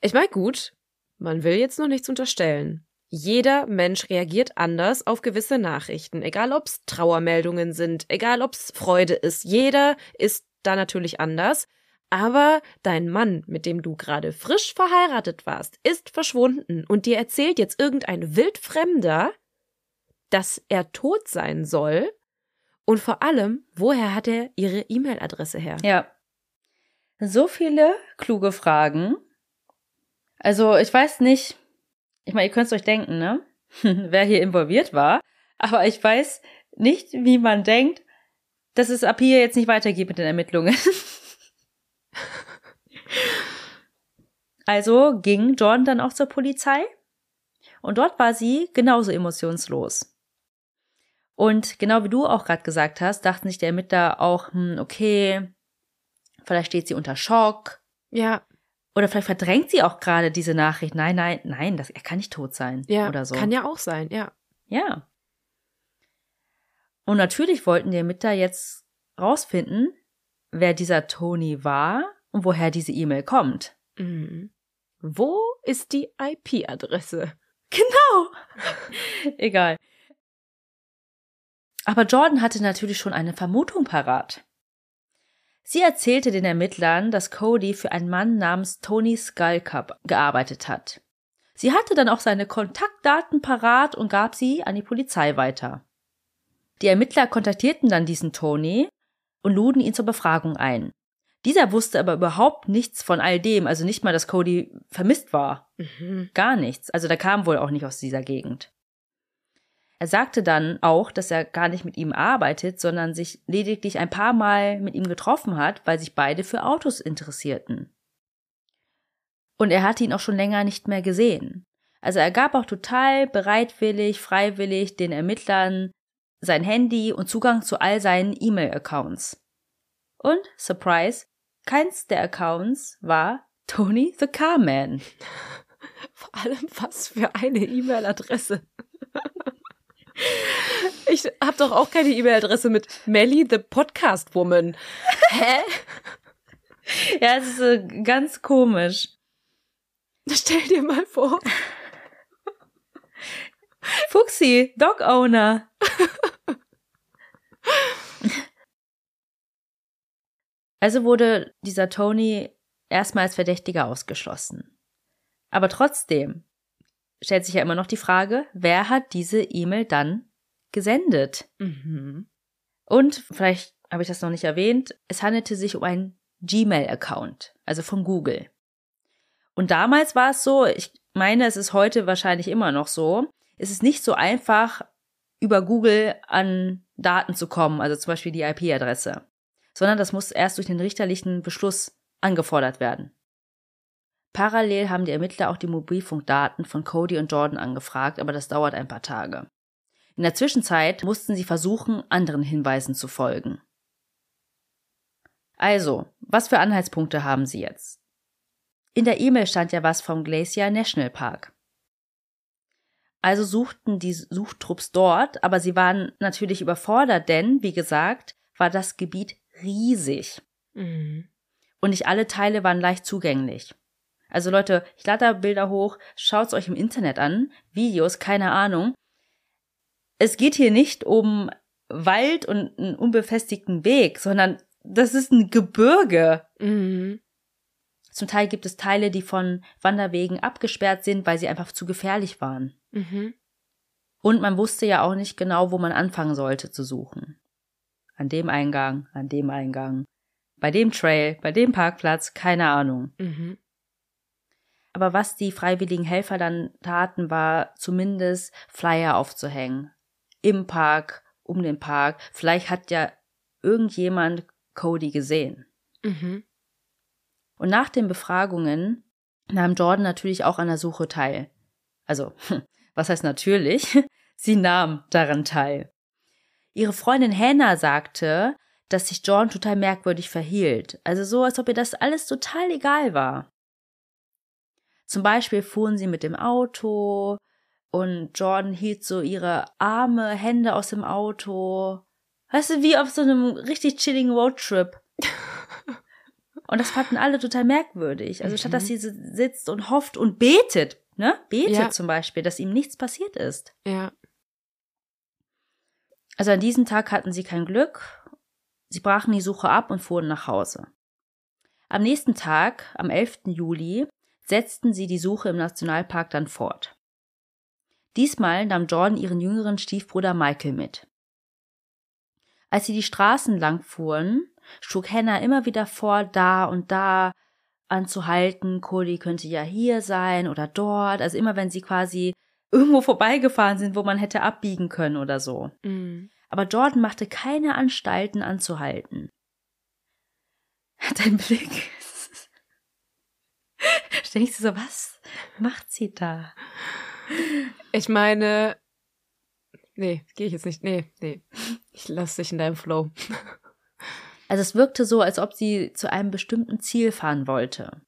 Ich meine, gut, man will jetzt noch nichts unterstellen. Jeder Mensch reagiert anders auf gewisse Nachrichten, egal ob's Trauermeldungen sind, egal ob's Freude ist. Jeder ist da natürlich anders. Aber dein Mann, mit dem du gerade frisch verheiratet warst, ist verschwunden und dir erzählt jetzt irgendein Wildfremder, dass er tot sein soll. Und vor allem, woher hat er ihre E-Mail-Adresse her? Ja. So viele kluge Fragen. Also, ich weiß nicht, ich meine, ihr könnt es euch denken, ne? Wer hier involviert war. Aber ich weiß nicht, wie man denkt, dass es ab hier jetzt nicht weitergeht mit den Ermittlungen. also ging Jordan dann auch zur Polizei und dort war sie genauso emotionslos. Und genau wie du auch gerade gesagt hast, dachten sich der Ermittler auch, hm, okay, vielleicht steht sie unter Schock Ja, oder vielleicht verdrängt sie auch gerade diese Nachricht. Nein, nein, nein, das, er kann nicht tot sein ja, oder so. kann ja auch sein, ja. Ja. Und natürlich wollten die Ermittler jetzt rausfinden, wer dieser Tony war und woher diese E-Mail kommt. Mhm. Wo ist die IP-Adresse? Genau. Egal. Aber Jordan hatte natürlich schon eine Vermutung parat. Sie erzählte den Ermittlern, dass Cody für einen Mann namens Tony Skullcup gearbeitet hat. Sie hatte dann auch seine Kontaktdaten parat und gab sie an die Polizei weiter. Die Ermittler kontaktierten dann diesen Tony und luden ihn zur Befragung ein. Dieser wusste aber überhaupt nichts von all dem, also nicht mal, dass Cody vermisst war. Mhm. Gar nichts. Also der kam wohl auch nicht aus dieser Gegend. Er sagte dann auch, dass er gar nicht mit ihm arbeitet, sondern sich lediglich ein paar Mal mit ihm getroffen hat, weil sich beide für Autos interessierten. Und er hatte ihn auch schon länger nicht mehr gesehen. Also er gab auch total bereitwillig, freiwillig den Ermittlern sein Handy und Zugang zu all seinen E-Mail-Accounts. Und, surprise, keins der Accounts war Tony the Carman. Vor allem was für eine E-Mail-Adresse. Ich hab doch auch keine E-Mail-Adresse mit Melly the Podcast Woman. Hä? Ja, es ist äh, ganz komisch. Stell dir mal vor. Fuxi, Dog Owner. Also wurde dieser Tony erstmal als Verdächtiger ausgeschlossen. Aber trotzdem stellt sich ja immer noch die Frage, wer hat diese E-Mail dann gesendet? Mhm. Und vielleicht habe ich das noch nicht erwähnt, es handelte sich um einen Gmail-Account, also von Google. Und damals war es so, ich meine, es ist heute wahrscheinlich immer noch so, es ist nicht so einfach, über Google an Daten zu kommen, also zum Beispiel die IP-Adresse, sondern das muss erst durch den richterlichen Beschluss angefordert werden. Parallel haben die Ermittler auch die Mobilfunkdaten von Cody und Jordan angefragt, aber das dauert ein paar Tage. In der Zwischenzeit mussten sie versuchen, anderen Hinweisen zu folgen. Also, was für Anhaltspunkte haben sie jetzt? In der E-Mail stand ja was vom Glacier National Park. Also suchten die Suchtrupps dort, aber sie waren natürlich überfordert, denn, wie gesagt, war das Gebiet riesig. Mhm. Und nicht alle Teile waren leicht zugänglich. Also Leute, ich lade da Bilder hoch, schaut's euch im Internet an, Videos, keine Ahnung. Es geht hier nicht um Wald und einen unbefestigten Weg, sondern das ist ein Gebirge. Mhm. Zum Teil gibt es Teile, die von Wanderwegen abgesperrt sind, weil sie einfach zu gefährlich waren. Mhm. Und man wusste ja auch nicht genau, wo man anfangen sollte zu suchen. An dem Eingang, an dem Eingang, bei dem Trail, bei dem Parkplatz, keine Ahnung. Mhm. Aber was die freiwilligen Helfer dann taten, war zumindest Flyer aufzuhängen. Im Park, um den Park. Vielleicht hat ja irgendjemand Cody gesehen. Mhm. Und nach den Befragungen nahm Jordan natürlich auch an der Suche teil. Also, was heißt natürlich? Sie nahm daran teil. Ihre Freundin Hannah sagte, dass sich Jordan total merkwürdig verhielt. Also so, als ob ihr das alles total egal war. Zum Beispiel fuhren sie mit dem Auto und Jordan hielt so ihre Arme, Hände aus dem Auto. Weißt du, wie auf so einem richtig chilligen Roadtrip. Und das fanden alle total merkwürdig. Also statt dass mhm. sie sitzt und hofft und betet, ne? Betet ja. zum Beispiel, dass ihm nichts passiert ist. Ja. Also an diesem Tag hatten sie kein Glück. Sie brachen die Suche ab und fuhren nach Hause. Am nächsten Tag, am 11. Juli, setzten sie die Suche im Nationalpark dann fort. Diesmal nahm Jordan ihren jüngeren Stiefbruder Michael mit. Als sie die Straßen lang fuhren, schlug Hannah immer wieder vor, da und da anzuhalten. Cody könnte ja hier sein oder dort. Also immer wenn sie quasi irgendwo vorbeigefahren sind, wo man hätte abbiegen können oder so. Mhm. Aber Jordan machte keine Anstalten anzuhalten. Dein Blick Denkst du so, was macht sie da? Ich meine, nee, gehe ich jetzt nicht. Nee, nee. Ich lass dich in deinem Flow. Also es wirkte so, als ob sie zu einem bestimmten Ziel fahren wollte.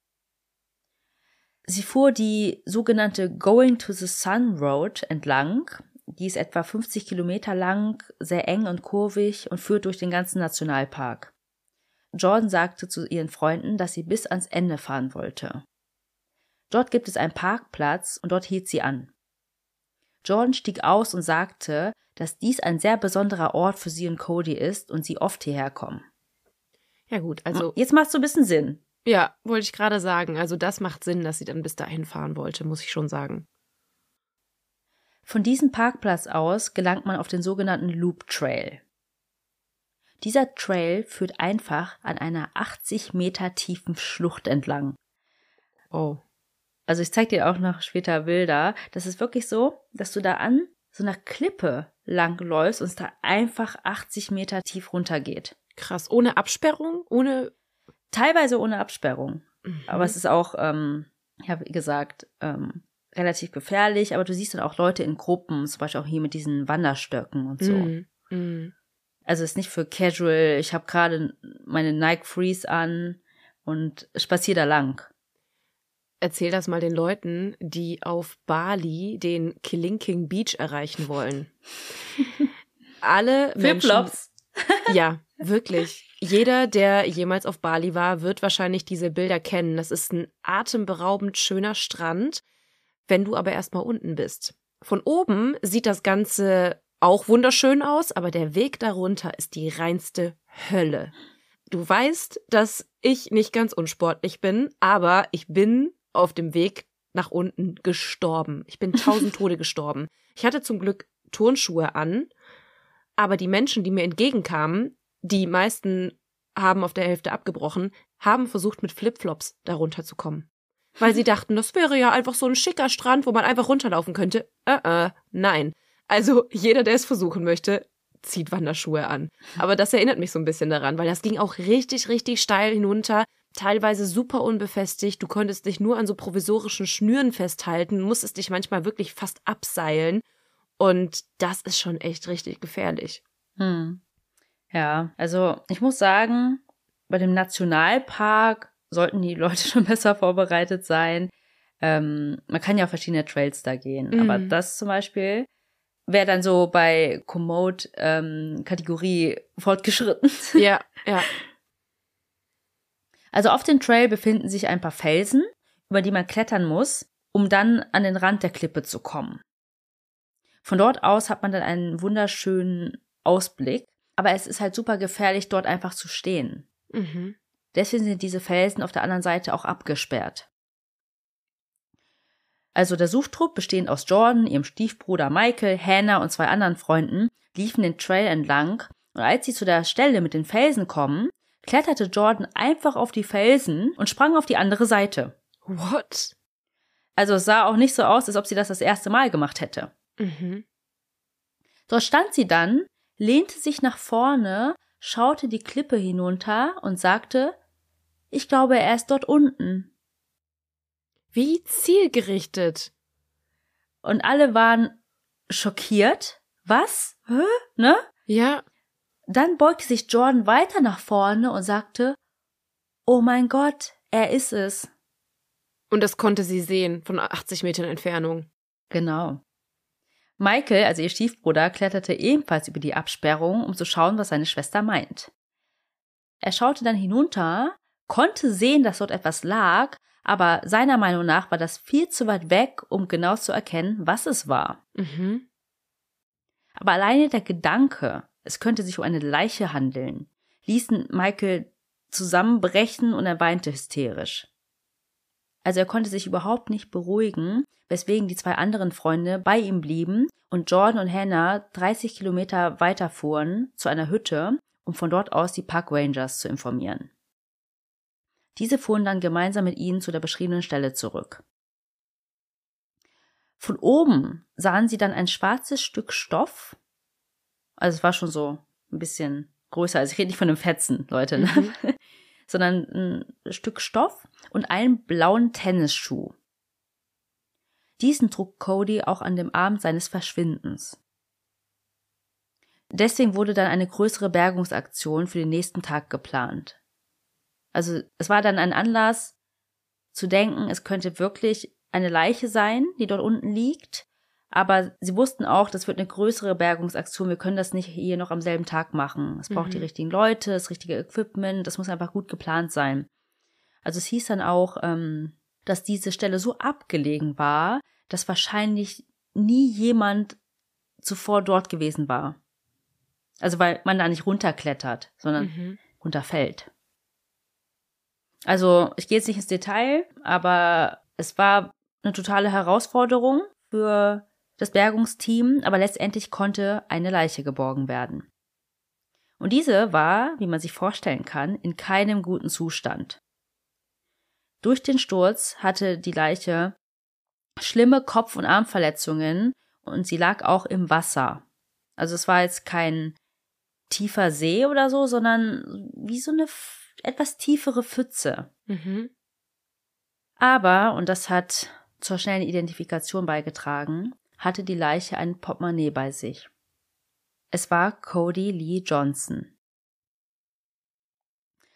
Sie fuhr die sogenannte Going to the Sun Road entlang. Die ist etwa 50 Kilometer lang, sehr eng und kurvig und führt durch den ganzen Nationalpark. Jordan sagte zu ihren Freunden, dass sie bis ans Ende fahren wollte. Dort gibt es einen Parkplatz und dort hielt sie an. Jordan stieg aus und sagte, dass dies ein sehr besonderer Ort für sie und Cody ist und sie oft hierher kommen. Ja gut, also Jetzt macht so ein bisschen Sinn. ja, wollte ich gerade sagen. Also das macht Sinn, dass sie dann bis dahin fahren wollte, muss ich schon sagen. Von diesem Parkplatz aus gelangt man auf den sogenannten Loop Trail. Dieser Trail führt einfach an einer 80 Meter tiefen Schlucht entlang. Oh. Also ich zeig dir auch noch später Bilder. Das ist wirklich so, dass du da an so einer Klippe lang läufst und es da einfach 80 Meter tief runtergeht. Krass. Ohne Absperrung? Ohne. Teilweise ohne Absperrung. Mhm. Aber es ist auch, ähm, ich habe gesagt, ähm, relativ gefährlich. Aber du siehst dann auch Leute in Gruppen, zum Beispiel auch hier mit diesen Wanderstöcken und so. Mhm. Mhm. Also es ist nicht für Casual. Ich habe gerade meine Nike Freeze an und spazier da lang. Erzähl das mal den Leuten, die auf Bali den Kilinking Beach erreichen wollen. Alle Menschen. Flipflops. Ja, wirklich. Jeder, der jemals auf Bali war, wird wahrscheinlich diese Bilder kennen. Das ist ein atemberaubend schöner Strand, wenn du aber erstmal unten bist. Von oben sieht das Ganze auch wunderschön aus, aber der Weg darunter ist die reinste Hölle. Du weißt, dass ich nicht ganz unsportlich bin, aber ich bin auf dem Weg nach unten gestorben. Ich bin tausend Tode gestorben. Ich hatte zum Glück Turnschuhe an, aber die Menschen, die mir entgegenkamen, die meisten haben auf der Hälfte abgebrochen, haben versucht, mit Flipflops darunter zu kommen. Weil sie dachten, das wäre ja einfach so ein schicker Strand, wo man einfach runterlaufen könnte. Äh, äh, nein. Also jeder, der es versuchen möchte, zieht Wanderschuhe an. Aber das erinnert mich so ein bisschen daran, weil das ging auch richtig, richtig steil hinunter, teilweise super unbefestigt. Du konntest dich nur an so provisorischen Schnüren festhalten, musstest dich manchmal wirklich fast abseilen. Und das ist schon echt richtig gefährlich. Hm. Ja, also ich muss sagen, bei dem Nationalpark sollten die Leute schon besser vorbereitet sein. Ähm, man kann ja auf verschiedene Trails da gehen, Mhm. aber das zum Beispiel wäre dann so bei Komoot ähm, Kategorie fortgeschritten. Ja, ja. Also auf dem Trail befinden sich ein paar Felsen, über die man klettern muss, um dann an den Rand der Klippe zu kommen. Von dort aus hat man dann einen wunderschönen Ausblick, aber es ist halt super gefährlich, dort einfach zu stehen. Mhm. Deswegen sind diese Felsen auf der anderen Seite auch abgesperrt. Also der Suchtrupp, bestehend aus Jordan, ihrem Stiefbruder Michael, Hannah und zwei anderen Freunden, liefen den Trail entlang und als sie zu der Stelle mit den Felsen kommen, kletterte Jordan einfach auf die Felsen und sprang auf die andere Seite. What? Also es sah auch nicht so aus, als ob sie das das erste Mal gemacht hätte. Mhm. Dort stand sie dann, lehnte sich nach vorne, schaute die Klippe hinunter und sagte, ich glaube, er ist dort unten. Wie zielgerichtet. Und alle waren schockiert. Was? Hä? Ne? Ja. Dann beugte sich Jordan weiter nach vorne und sagte, Oh mein Gott, er ist es. Und das konnte sie sehen von 80 Metern Entfernung. Genau. Michael, also ihr Stiefbruder, kletterte ebenfalls über die Absperrung, um zu schauen, was seine Schwester meint. Er schaute dann hinunter, konnte sehen, dass dort etwas lag, aber seiner Meinung nach war das viel zu weit weg, um genau zu erkennen, was es war. Mhm. Aber alleine der Gedanke, es könnte sich um eine Leiche handeln, ließen Michael zusammenbrechen und er weinte hysterisch. Also er konnte sich überhaupt nicht beruhigen, weswegen die zwei anderen Freunde bei ihm blieben und Jordan und Hannah 30 Kilometer weiterfuhren zu einer Hütte, um von dort aus die Park Rangers zu informieren. Diese fuhren dann gemeinsam mit ihnen zu der beschriebenen Stelle zurück. Von oben sahen sie dann ein schwarzes Stück Stoff. Also es war schon so ein bisschen größer. Also ich rede nicht von einem Fetzen, Leute, ne? Mhm. sondern ein Stück Stoff und einen blauen Tennisschuh. Diesen trug Cody auch an dem Abend seines Verschwindens. Deswegen wurde dann eine größere Bergungsaktion für den nächsten Tag geplant. Also es war dann ein Anlass zu denken, es könnte wirklich eine Leiche sein, die dort unten liegt. Aber sie wussten auch, das wird eine größere Bergungsaktion. Wir können das nicht hier noch am selben Tag machen. Es braucht Mhm. die richtigen Leute, das richtige Equipment. Das muss einfach gut geplant sein. Also es hieß dann auch, ähm, dass diese Stelle so abgelegen war, dass wahrscheinlich nie jemand zuvor dort gewesen war. Also weil man da nicht runterklettert, sondern mhm. runterfällt. Also ich gehe jetzt nicht ins Detail, aber es war eine totale Herausforderung für das Bergungsteam, aber letztendlich konnte eine Leiche geborgen werden. Und diese war, wie man sich vorstellen kann, in keinem guten Zustand. Durch den Sturz hatte die Leiche schlimme Kopf- und Armverletzungen und sie lag auch im Wasser. Also es war jetzt kein tiefer See oder so, sondern wie so eine etwas tiefere Pfütze. Mhm. Aber, und das hat zur schnellen Identifikation beigetragen, hatte die Leiche ein Portemonnaie bei sich. Es war Cody Lee Johnson.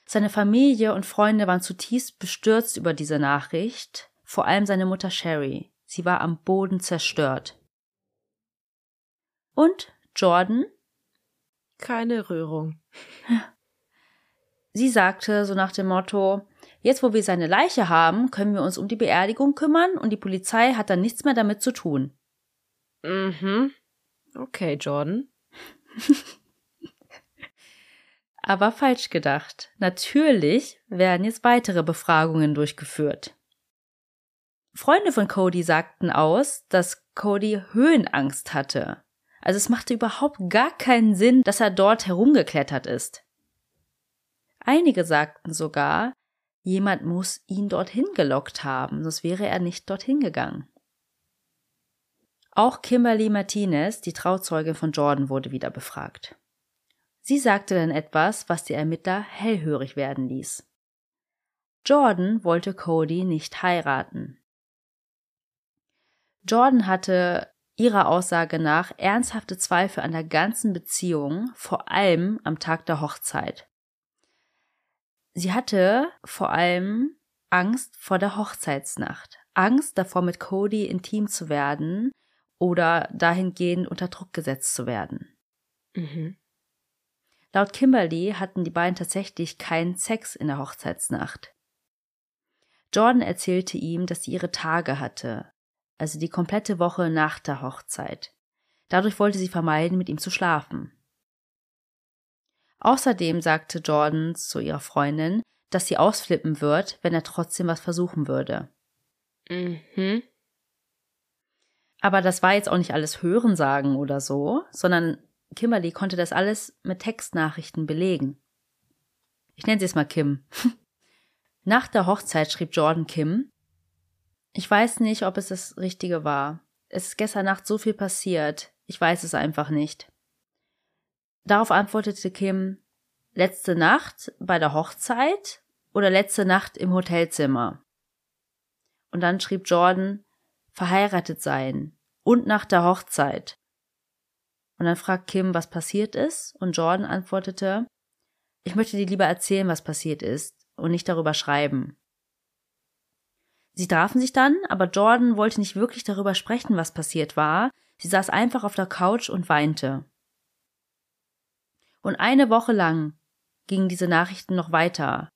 Seine Familie und Freunde waren zutiefst bestürzt über diese Nachricht, vor allem seine Mutter Sherry. Sie war am Boden zerstört. Und Jordan? Keine Rührung. Sie sagte so nach dem Motto, jetzt wo wir seine Leiche haben, können wir uns um die Beerdigung kümmern und die Polizei hat dann nichts mehr damit zu tun. Mhm. Okay, Jordan. Aber falsch gedacht. Natürlich werden jetzt weitere Befragungen durchgeführt. Freunde von Cody sagten aus, dass Cody Höhenangst hatte. Also es machte überhaupt gar keinen Sinn, dass er dort herumgeklettert ist. Einige sagten sogar, jemand muss ihn dorthin gelockt haben, sonst wäre er nicht dorthin gegangen. Auch Kimberly Martinez, die Trauzeugin von Jordan, wurde wieder befragt. Sie sagte dann etwas, was die Ermittler hellhörig werden ließ. Jordan wollte Cody nicht heiraten. Jordan hatte ihrer Aussage nach ernsthafte Zweifel an der ganzen Beziehung, vor allem am Tag der Hochzeit. Sie hatte vor allem Angst vor der Hochzeitsnacht, Angst davor, mit Cody intim zu werden oder dahingehend unter Druck gesetzt zu werden. Mhm. Laut Kimberly hatten die beiden tatsächlich keinen Sex in der Hochzeitsnacht. Jordan erzählte ihm, dass sie ihre Tage hatte, also die komplette Woche nach der Hochzeit. Dadurch wollte sie vermeiden, mit ihm zu schlafen. Außerdem sagte Jordan zu ihrer Freundin, dass sie ausflippen wird, wenn er trotzdem was versuchen würde. Mhm. Aber das war jetzt auch nicht alles Hörensagen oder so, sondern Kimberly konnte das alles mit Textnachrichten belegen. Ich nenne sie es mal Kim. Nach der Hochzeit schrieb Jordan Kim, ich weiß nicht, ob es das Richtige war. Es ist gestern Nacht so viel passiert. Ich weiß es einfach nicht. Darauf antwortete Kim, letzte Nacht bei der Hochzeit oder letzte Nacht im Hotelzimmer. Und dann schrieb Jordan, verheiratet sein und nach der Hochzeit. Und dann fragt Kim, was passiert ist, und Jordan antwortete, ich möchte dir lieber erzählen, was passiert ist, und nicht darüber schreiben. Sie trafen sich dann, aber Jordan wollte nicht wirklich darüber sprechen, was passiert war. Sie saß einfach auf der Couch und weinte. Und eine Woche lang gingen diese Nachrichten noch weiter.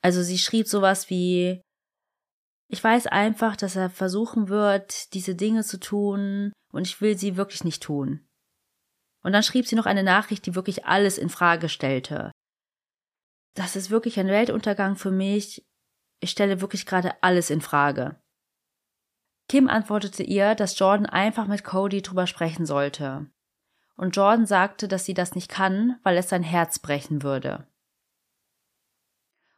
Also sie schrieb sowas wie Ich weiß einfach, dass er versuchen wird, diese Dinge zu tun, und ich will sie wirklich nicht tun. Und dann schrieb sie noch eine Nachricht, die wirklich alles in Frage stellte. Das ist wirklich ein Weltuntergang für mich. Ich stelle wirklich gerade alles in Frage. Kim antwortete ihr, dass Jordan einfach mit Cody drüber sprechen sollte. Und Jordan sagte, dass sie das nicht kann, weil es sein Herz brechen würde.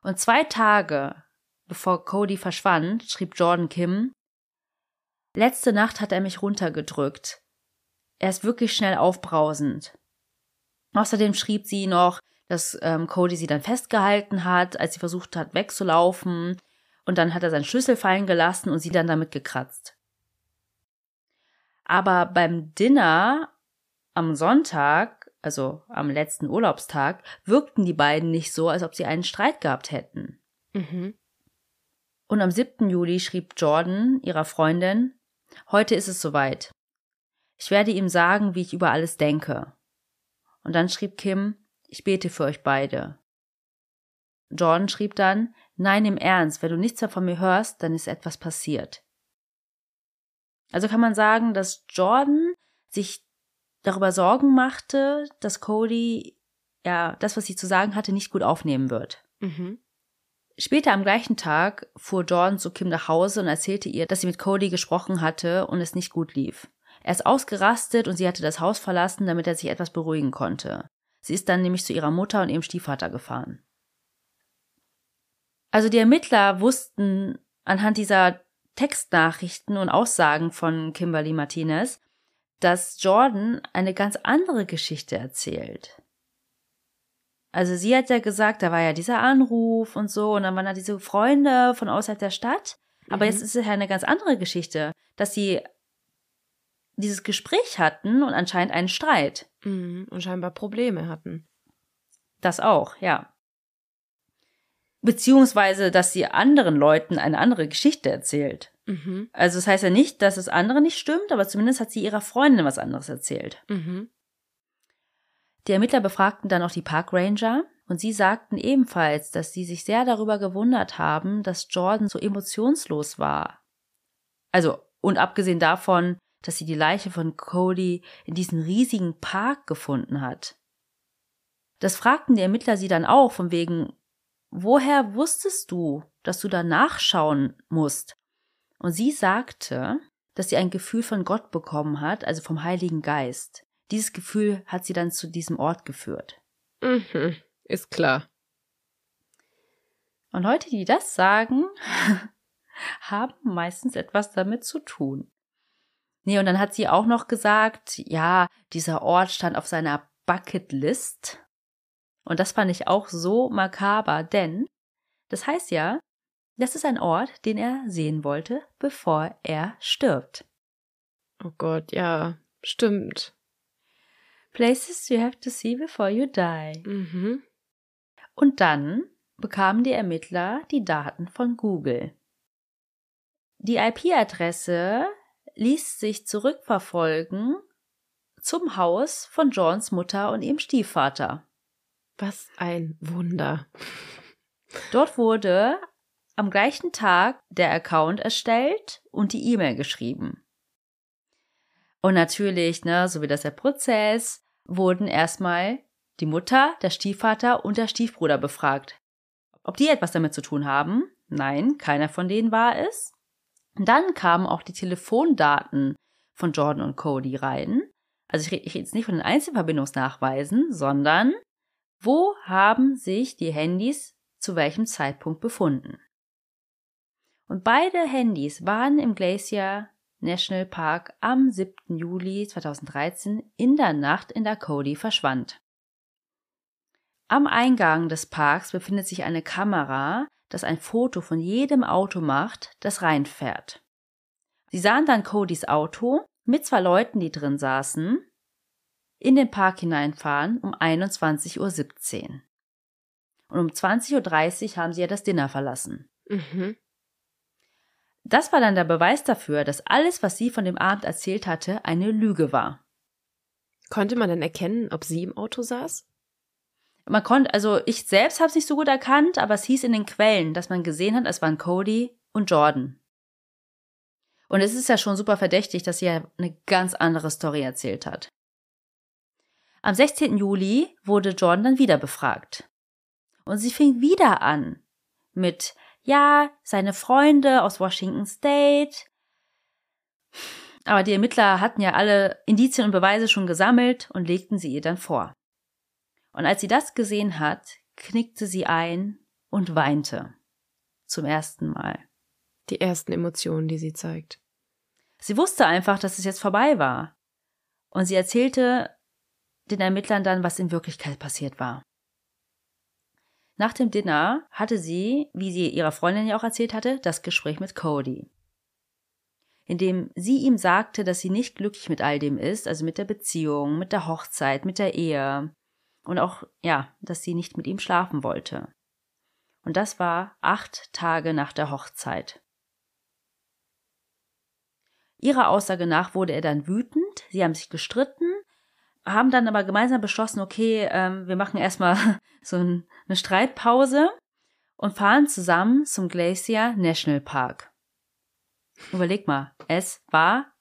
Und zwei Tage bevor Cody verschwand, schrieb Jordan Kim, Letzte Nacht hat er mich runtergedrückt. Er ist wirklich schnell aufbrausend. Außerdem schrieb sie noch, dass ähm, Cody sie dann festgehalten hat, als sie versucht hat wegzulaufen. Und dann hat er seinen Schlüssel fallen gelassen und sie dann damit gekratzt. Aber beim Dinner am Sonntag, also am letzten Urlaubstag, wirkten die beiden nicht so, als ob sie einen Streit gehabt hätten. Mhm. Und am 7. Juli schrieb Jordan ihrer Freundin, heute ist es soweit. Ich werde ihm sagen, wie ich über alles denke. Und dann schrieb Kim, ich bete für euch beide. Jordan schrieb dann, nein, im Ernst, wenn du nichts mehr von mir hörst, dann ist etwas passiert. Also kann man sagen, dass Jordan sich darüber Sorgen machte, dass Cody ja das, was sie zu sagen hatte, nicht gut aufnehmen wird. Mhm. Später am gleichen Tag fuhr Jordan zu Kim nach Hause und erzählte ihr, dass sie mit Cody gesprochen hatte und es nicht gut lief. Er ist ausgerastet und sie hatte das Haus verlassen, damit er sich etwas beruhigen konnte. Sie ist dann nämlich zu ihrer Mutter und ihrem Stiefvater gefahren. Also die Ermittler wussten anhand dieser Textnachrichten und Aussagen von Kimberly Martinez, dass Jordan eine ganz andere Geschichte erzählt. Also sie hat ja gesagt, da war ja dieser Anruf und so, und dann waren da diese Freunde von außerhalb der Stadt. Aber mhm. jetzt ist es ja eine ganz andere Geschichte, dass sie dieses Gespräch hatten und anscheinend einen Streit. Mhm. Und scheinbar Probleme hatten. Das auch, ja. Beziehungsweise, dass sie anderen Leuten eine andere Geschichte erzählt. Mhm. Also das heißt ja nicht, dass es andere nicht stimmt, aber zumindest hat sie ihrer Freundin was anderes erzählt. Mhm. Die Ermittler befragten dann auch die Parkranger und sie sagten ebenfalls, dass sie sich sehr darüber gewundert haben, dass Jordan so emotionslos war. Also, und abgesehen davon, dass sie die Leiche von Cody in diesem riesigen Park gefunden hat. Das fragten die Ermittler sie dann auch, von wegen, woher wusstest du, dass du da nachschauen musst? Und sie sagte, dass sie ein Gefühl von Gott bekommen hat, also vom Heiligen Geist. Dieses Gefühl hat sie dann zu diesem Ort geführt. Mhm, ist klar. Und Leute, die das sagen, haben meistens etwas damit zu tun. Nee, und dann hat sie auch noch gesagt, ja, dieser Ort stand auf seiner Bucketlist. Und das fand ich auch so makaber, denn das heißt ja, das ist ein Ort, den er sehen wollte, bevor er stirbt. Oh Gott, ja, stimmt. Places you have to see before you die. Mhm. Und dann bekamen die Ermittler die Daten von Google. Die IP-Adresse ließ sich zurückverfolgen zum Haus von Johns Mutter und ihrem Stiefvater. Was ein Wunder. Dort wurde am gleichen Tag der Account erstellt und die E-Mail geschrieben. Und natürlich, ne, so wie das der Prozess, wurden erstmal die Mutter, der Stiefvater und der Stiefbruder befragt. Ob die etwas damit zu tun haben? Nein, keiner von denen war es. dann kamen auch die Telefondaten von Jordan und Cody rein. Also ich rede, jetzt nicht von den Einzelverbindungsnachweisen, sondern wo haben sich die Handys zu welchem Zeitpunkt befunden? Und beide Handys waren im Glacier National Park am 7. Juli 2013 in der Nacht in der Cody verschwand. Am Eingang des Parks befindet sich eine Kamera, das ein Foto von jedem Auto macht, das reinfährt. Sie sahen dann Codys Auto mit zwei Leuten, die drin saßen, in den Park hineinfahren um 21.17 Uhr. Und um 20.30 Uhr haben sie ja das Dinner verlassen. Mhm. Das war dann der Beweis dafür, dass alles, was sie von dem Abend erzählt hatte, eine Lüge war. Konnte man denn erkennen, ob sie im Auto saß? Man konnte, also ich selbst habe es nicht so gut erkannt, aber es hieß in den Quellen, dass man gesehen hat, es waren Cody und Jordan. Und es ist ja schon super verdächtig, dass sie ja eine ganz andere Story erzählt hat. Am 16. Juli wurde Jordan dann wieder befragt. Und sie fing wieder an mit, ja, seine Freunde aus Washington State. Aber die Ermittler hatten ja alle Indizien und Beweise schon gesammelt und legten sie ihr dann vor. Und als sie das gesehen hat, knickte sie ein und weinte. Zum ersten Mal. Die ersten Emotionen, die sie zeigt. Sie wusste einfach, dass es jetzt vorbei war. Und sie erzählte den Ermittlern dann, was in Wirklichkeit passiert war. Nach dem Dinner hatte sie, wie sie ihrer Freundin ja auch erzählt hatte, das Gespräch mit Cody. In dem sie ihm sagte, dass sie nicht glücklich mit all dem ist, also mit der Beziehung, mit der Hochzeit, mit der Ehe und auch, ja, dass sie nicht mit ihm schlafen wollte. Und das war acht Tage nach der Hochzeit. Ihrer Aussage nach wurde er dann wütend, sie haben sich gestritten haben dann aber gemeinsam beschlossen, okay, ähm, wir machen erstmal so ein, eine Streitpause. und fahren zusammen zum Glacier National Park. Überleg mal, es war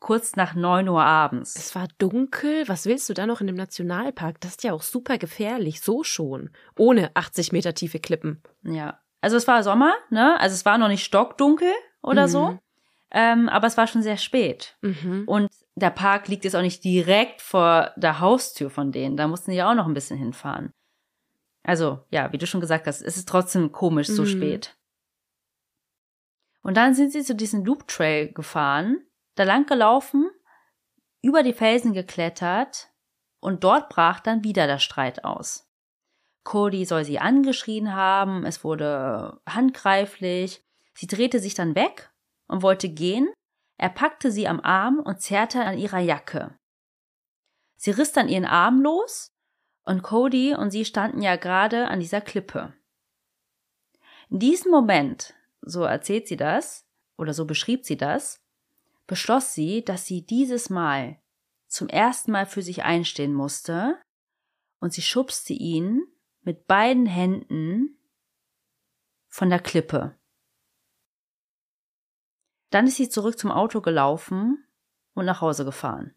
kurz nach neun Uhr abends. Es war dunkel. Was willst du da noch in dem Nationalpark? Das ist ja auch super gefährlich, so schon. Ohne 80 Meter tiefe Klippen. Ja. Also es war Sommer, ne? Also es war noch nicht stockdunkel oder Mhm. so. Ähm, aber es war schon sehr spät. Mhm. Und der Park liegt jetzt auch nicht direkt vor der Haustür von denen. Da mussten die ja auch noch ein bisschen hinfahren. Also, ja, wie du schon gesagt hast, es ist trotzdem komisch, so Mhm. spät. Und dann sind sie zu diesem Loop Trail gefahren, da lang gelaufen, über die Felsen geklettert und dort brach dann wieder der Streit aus. Cody soll sie angeschrien haben, es wurde handgreiflich. Sie drehte sich dann weg und wollte gehen. Er packte sie am Arm und zerrte an ihrer Jacke. Sie riss dann ihren Arm los und Cody und sie standen ja gerade an dieser Klippe. In diesem Moment, so erzählt sie das, oder so beschrieb sie das, beschloss sie, dass sie dieses Mal zum ersten Mal für sich einstehen musste und sie schubste ihn mit beiden Händen von der Klippe. Dann ist sie zurück zum Auto gelaufen und nach Hause gefahren.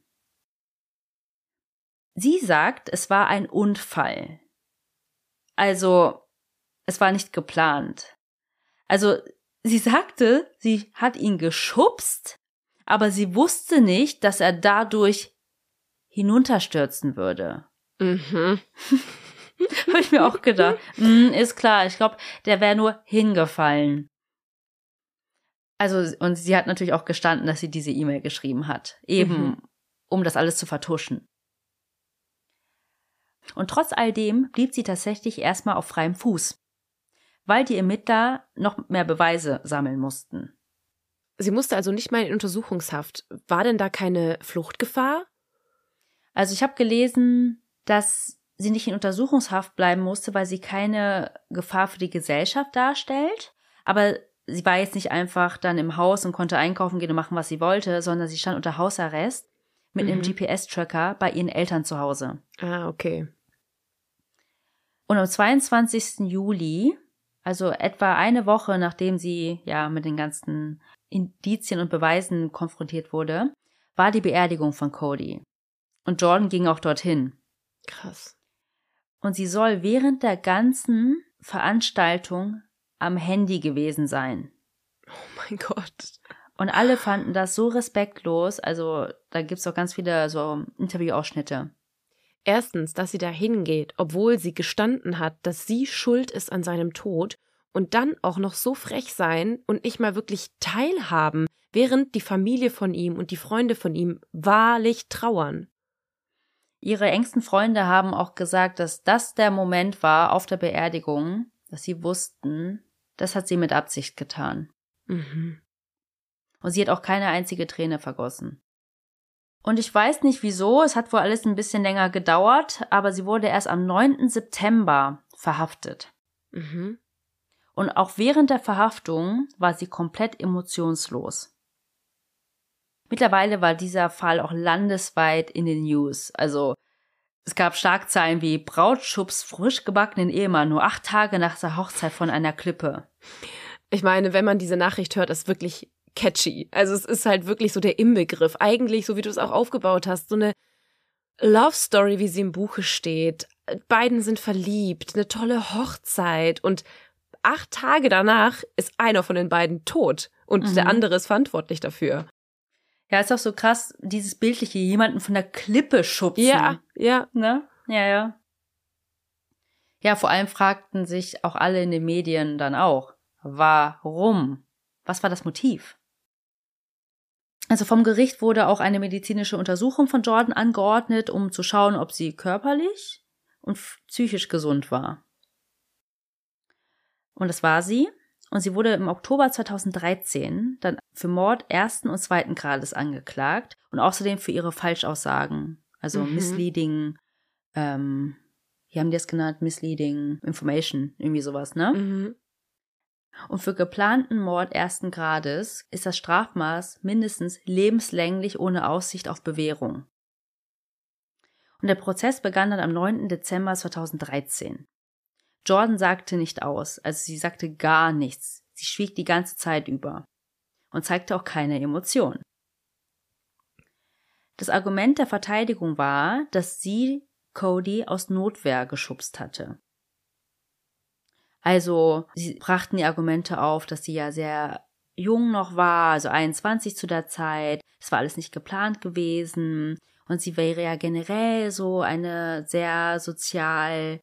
Sie sagt, es war ein Unfall. Also, es war nicht geplant. Also, sie sagte, sie hat ihn geschubst, aber sie wusste nicht, dass er dadurch hinunterstürzen würde. Mhm. Habe ich mir auch gedacht. mm, ist klar, ich glaube, der wäre nur hingefallen. Also, und sie hat natürlich auch gestanden, dass sie diese E-Mail geschrieben hat. Eben, Mhm. um das alles zu vertuschen. Und trotz all dem blieb sie tatsächlich erstmal auf freiem Fuß, weil die Ermittler noch mehr Beweise sammeln mussten. Sie musste also nicht mal in Untersuchungshaft. War denn da keine Fluchtgefahr? Also ich habe gelesen, dass sie nicht in Untersuchungshaft bleiben musste, weil sie keine Gefahr für die Gesellschaft darstellt. Aber sie war jetzt nicht einfach dann im Haus und konnte einkaufen gehen und machen, was sie wollte, sondern sie stand unter Hausarrest mit einem Mhm. GPS-Tracker bei ihren Eltern zu Hause. Ah, okay. Und am 22. Juli, also etwa eine Woche nachdem sie ja mit den ganzen Indizien und Beweisen konfrontiert wurde, war die Beerdigung von Cody. Und Jordan ging auch dorthin. Krass. Und sie soll während der ganzen Veranstaltung am Handy gewesen sein. Oh mein Gott. Und alle fanden das so respektlos. Also da gibt's auch ganz viele so Interviewausschnitte. Erstens, dass sie da hingeht, obwohl sie gestanden hat, dass sie schuld ist an seinem Tod und dann auch noch so frech sein und nicht mal wirklich teilhaben, während die Familie von ihm und die Freunde von ihm wahrlich trauern. Ihre engsten Freunde haben auch gesagt, dass das der Moment war auf der Beerdigung, dass sie wussten, das hat sie mit Absicht getan. Mhm. Und sie hat auch keine einzige Träne vergossen. Und ich weiß nicht wieso, es hat wohl alles ein bisschen länger gedauert, aber sie wurde erst am 9. September verhaftet. Mhm. Und auch während der Verhaftung war sie komplett emotionslos. Mittlerweile war dieser Fall auch landesweit in den News. Also es gab Schlagzeilen wie Brautschubs frisch gebackenen Ehemann nur acht Tage nach der Hochzeit von einer Klippe. Ich meine, wenn man diese Nachricht hört, ist wirklich catchy. Also es ist halt wirklich so der Inbegriff. Eigentlich, so wie du es auch aufgebaut hast, so eine Love Story, wie sie im Buche steht. Beiden sind verliebt, eine tolle Hochzeit und acht Tage danach ist einer von den beiden tot und Mhm. der andere ist verantwortlich dafür. Ja, ist auch so krass, dieses bildliche jemanden von der Klippe schubsen. Ja, ja. Ne? Ja, ja. Ja, vor allem fragten sich auch alle in den Medien dann auch, warum? Was war das Motiv? Also vom Gericht wurde auch eine medizinische Untersuchung von Jordan angeordnet, um zu schauen, ob sie körperlich und psychisch gesund war. Und das war sie. Und sie wurde im Oktober 2013 dann für Mord ersten und zweiten Grades angeklagt und außerdem für ihre Falschaussagen, also Mhm. misleading, ähm, wie haben die das genannt? Misleading Information, irgendwie sowas, ne? Mhm. Und für geplanten Mord ersten Grades ist das Strafmaß mindestens lebenslänglich ohne Aussicht auf Bewährung. Und der Prozess begann dann am 9. Dezember 2013. Jordan sagte nicht aus, also sie sagte gar nichts. Sie schwieg die ganze Zeit über und zeigte auch keine Emotion. Das Argument der Verteidigung war, dass sie Cody aus Notwehr geschubst hatte. Also, sie brachten die Argumente auf, dass sie ja sehr jung noch war, also 21 zu der Zeit. Es war alles nicht geplant gewesen. Und sie wäre ja generell so eine sehr sozial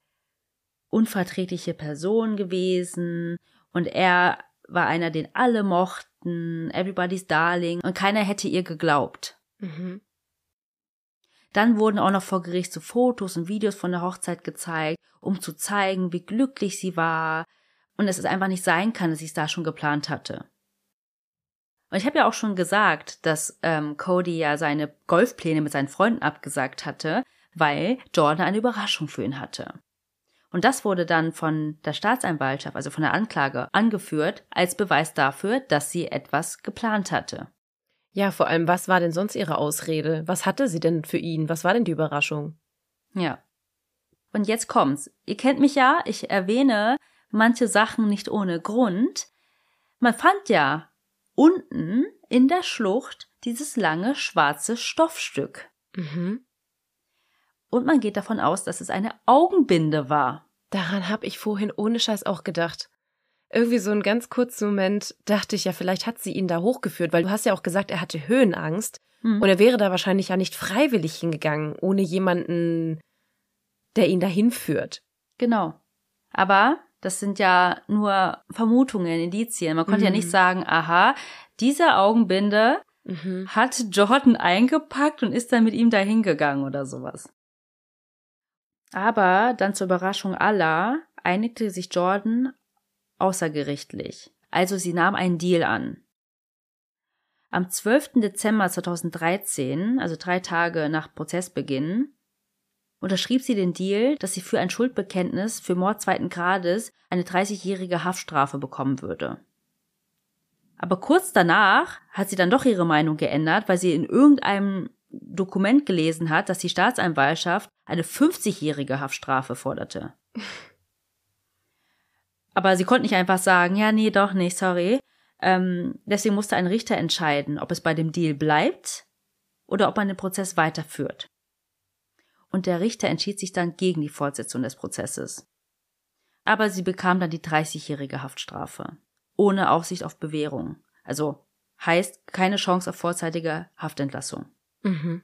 unverträgliche Person gewesen. Und er war einer, den alle mochten, everybody's darling. Und keiner hätte ihr geglaubt. Mhm. Dann wurden auch noch vor Gericht so Fotos und Videos von der Hochzeit gezeigt, um zu zeigen, wie glücklich sie war und dass es einfach nicht sein kann, dass sie es da schon geplant hatte. Und ich habe ja auch schon gesagt, dass ähm, Cody ja seine Golfpläne mit seinen Freunden abgesagt hatte, weil Jordan eine Überraschung für ihn hatte. Und das wurde dann von der Staatsanwaltschaft, also von der Anklage, angeführt als Beweis dafür, dass sie etwas geplant hatte. Ja, vor allem, was war denn sonst ihre Ausrede? Was hatte sie denn für ihn? Was war denn die Überraschung? Ja. Und jetzt kommt's. Ihr kennt mich ja, ich erwähne manche Sachen nicht ohne Grund. Man fand ja unten in der Schlucht dieses lange schwarze Stoffstück. Mhm. Und man geht davon aus, dass es eine Augenbinde war. Daran habe ich vorhin ohne Scheiß auch gedacht irgendwie so einen ganz kurzen Moment dachte ich ja, vielleicht hat sie ihn da hochgeführt, weil du hast ja auch gesagt, er hatte Höhenangst mhm. und er wäre da wahrscheinlich ja nicht freiwillig hingegangen, ohne jemanden, der ihn dahin führt. Genau. Aber das sind ja nur Vermutungen, Indizien. Man konnte mhm. ja nicht mhm. sagen, aha, diese Augenbinde mhm. hat Jordan eingepackt und ist dann mit ihm dahin gegangen oder sowas. Aber dann zur Überraschung aller einigte sich Jordan außergerichtlich. Also sie nahm einen Deal an. Am 12. Dezember 2013, also drei Tage nach Prozessbeginn, unterschrieb sie den Deal, dass sie für ein Schuldbekenntnis für Mord zweiten Grades eine 30-jährige Haftstrafe bekommen würde. Aber kurz danach hat sie dann doch ihre Meinung geändert, weil sie in irgendeinem Dokument gelesen hat, dass die Staatsanwaltschaft eine 50-jährige Haftstrafe forderte. Aber sie konnte nicht einfach sagen, ja, nee, doch nicht, sorry. Ähm, deswegen musste ein Richter entscheiden, ob es bei dem Deal bleibt oder ob man den Prozess weiterführt. Und der Richter entschied sich dann gegen die Fortsetzung des Prozesses. Aber sie bekam dann die 30-jährige Haftstrafe. Ohne Aussicht auf Bewährung. Also heißt keine Chance auf vorzeitige Haftentlassung. Mhm.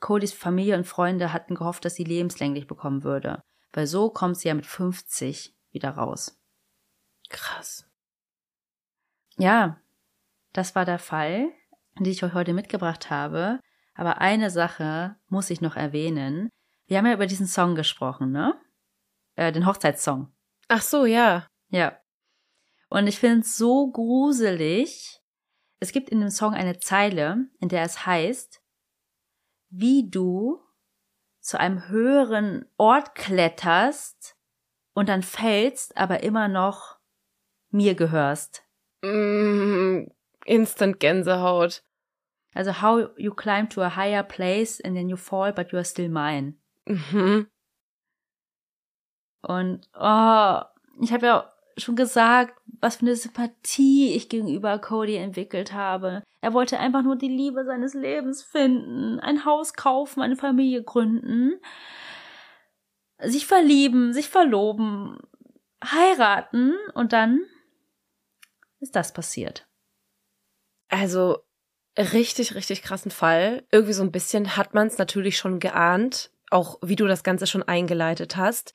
Codys Familie und Freunde hatten gehofft, dass sie lebenslänglich bekommen würde, weil so kommt sie ja mit 50 wieder raus. Krass. Ja, das war der Fall, den ich euch heute mitgebracht habe. Aber eine Sache muss ich noch erwähnen. Wir haben ja über diesen Song gesprochen, ne? Äh, den Hochzeitssong. Ach so, ja. Ja. Und ich finde es so gruselig. Es gibt in dem Song eine Zeile, in der es heißt, wie du zu einem höheren Ort kletterst und dann fällst, aber immer noch mir gehörst. Mm, instant Gänsehaut. Also how you climb to a higher place and then you fall, but you are still mine. Mhm. Und oh, ich habe ja schon gesagt, was für eine Sympathie ich gegenüber Cody entwickelt habe. Er wollte einfach nur die Liebe seines Lebens finden, ein Haus kaufen, eine Familie gründen, sich verlieben, sich verloben, heiraten und dann ist das passiert. Also richtig, richtig krassen Fall. Irgendwie so ein bisschen hat man es natürlich schon geahnt, auch wie du das Ganze schon eingeleitet hast.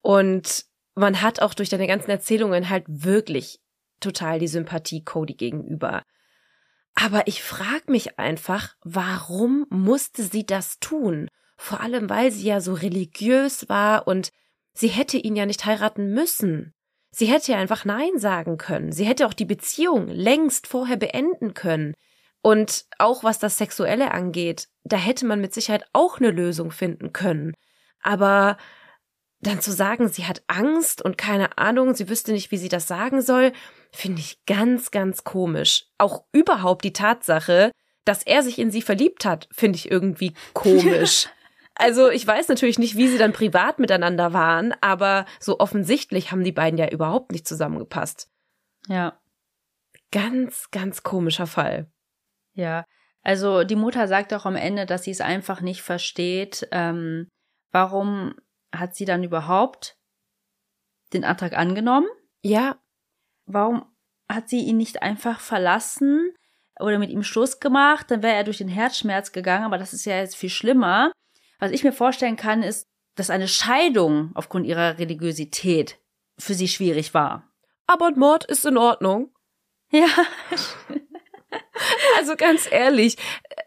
Und man hat auch durch deine ganzen Erzählungen halt wirklich total die Sympathie Cody gegenüber. Aber ich frage mich einfach, warum musste sie das tun? Vor allem, weil sie ja so religiös war und sie hätte ihn ja nicht heiraten müssen. Sie hätte ja einfach Nein sagen können. Sie hätte auch die Beziehung längst vorher beenden können. Und auch was das Sexuelle angeht, da hätte man mit Sicherheit auch eine Lösung finden können. Aber dann zu sagen, sie hat Angst und keine Ahnung, sie wüsste nicht, wie sie das sagen soll, finde ich ganz, ganz komisch. Auch überhaupt die Tatsache, dass er sich in sie verliebt hat, finde ich irgendwie komisch. Also ich weiß natürlich nicht, wie sie dann privat miteinander waren, aber so offensichtlich haben die beiden ja überhaupt nicht zusammengepasst. Ja. Ganz, ganz komischer Fall. Ja. Also die Mutter sagt auch am Ende, dass sie es einfach nicht versteht. Ähm, warum hat sie dann überhaupt den Antrag angenommen? Ja. Warum hat sie ihn nicht einfach verlassen oder mit ihm Schluss gemacht? Dann wäre er durch den Herzschmerz gegangen, aber das ist ja jetzt viel schlimmer. Was ich mir vorstellen kann, ist, dass eine Scheidung aufgrund ihrer Religiosität für sie schwierig war. Aber Mord ist in Ordnung. Ja. Also ganz ehrlich,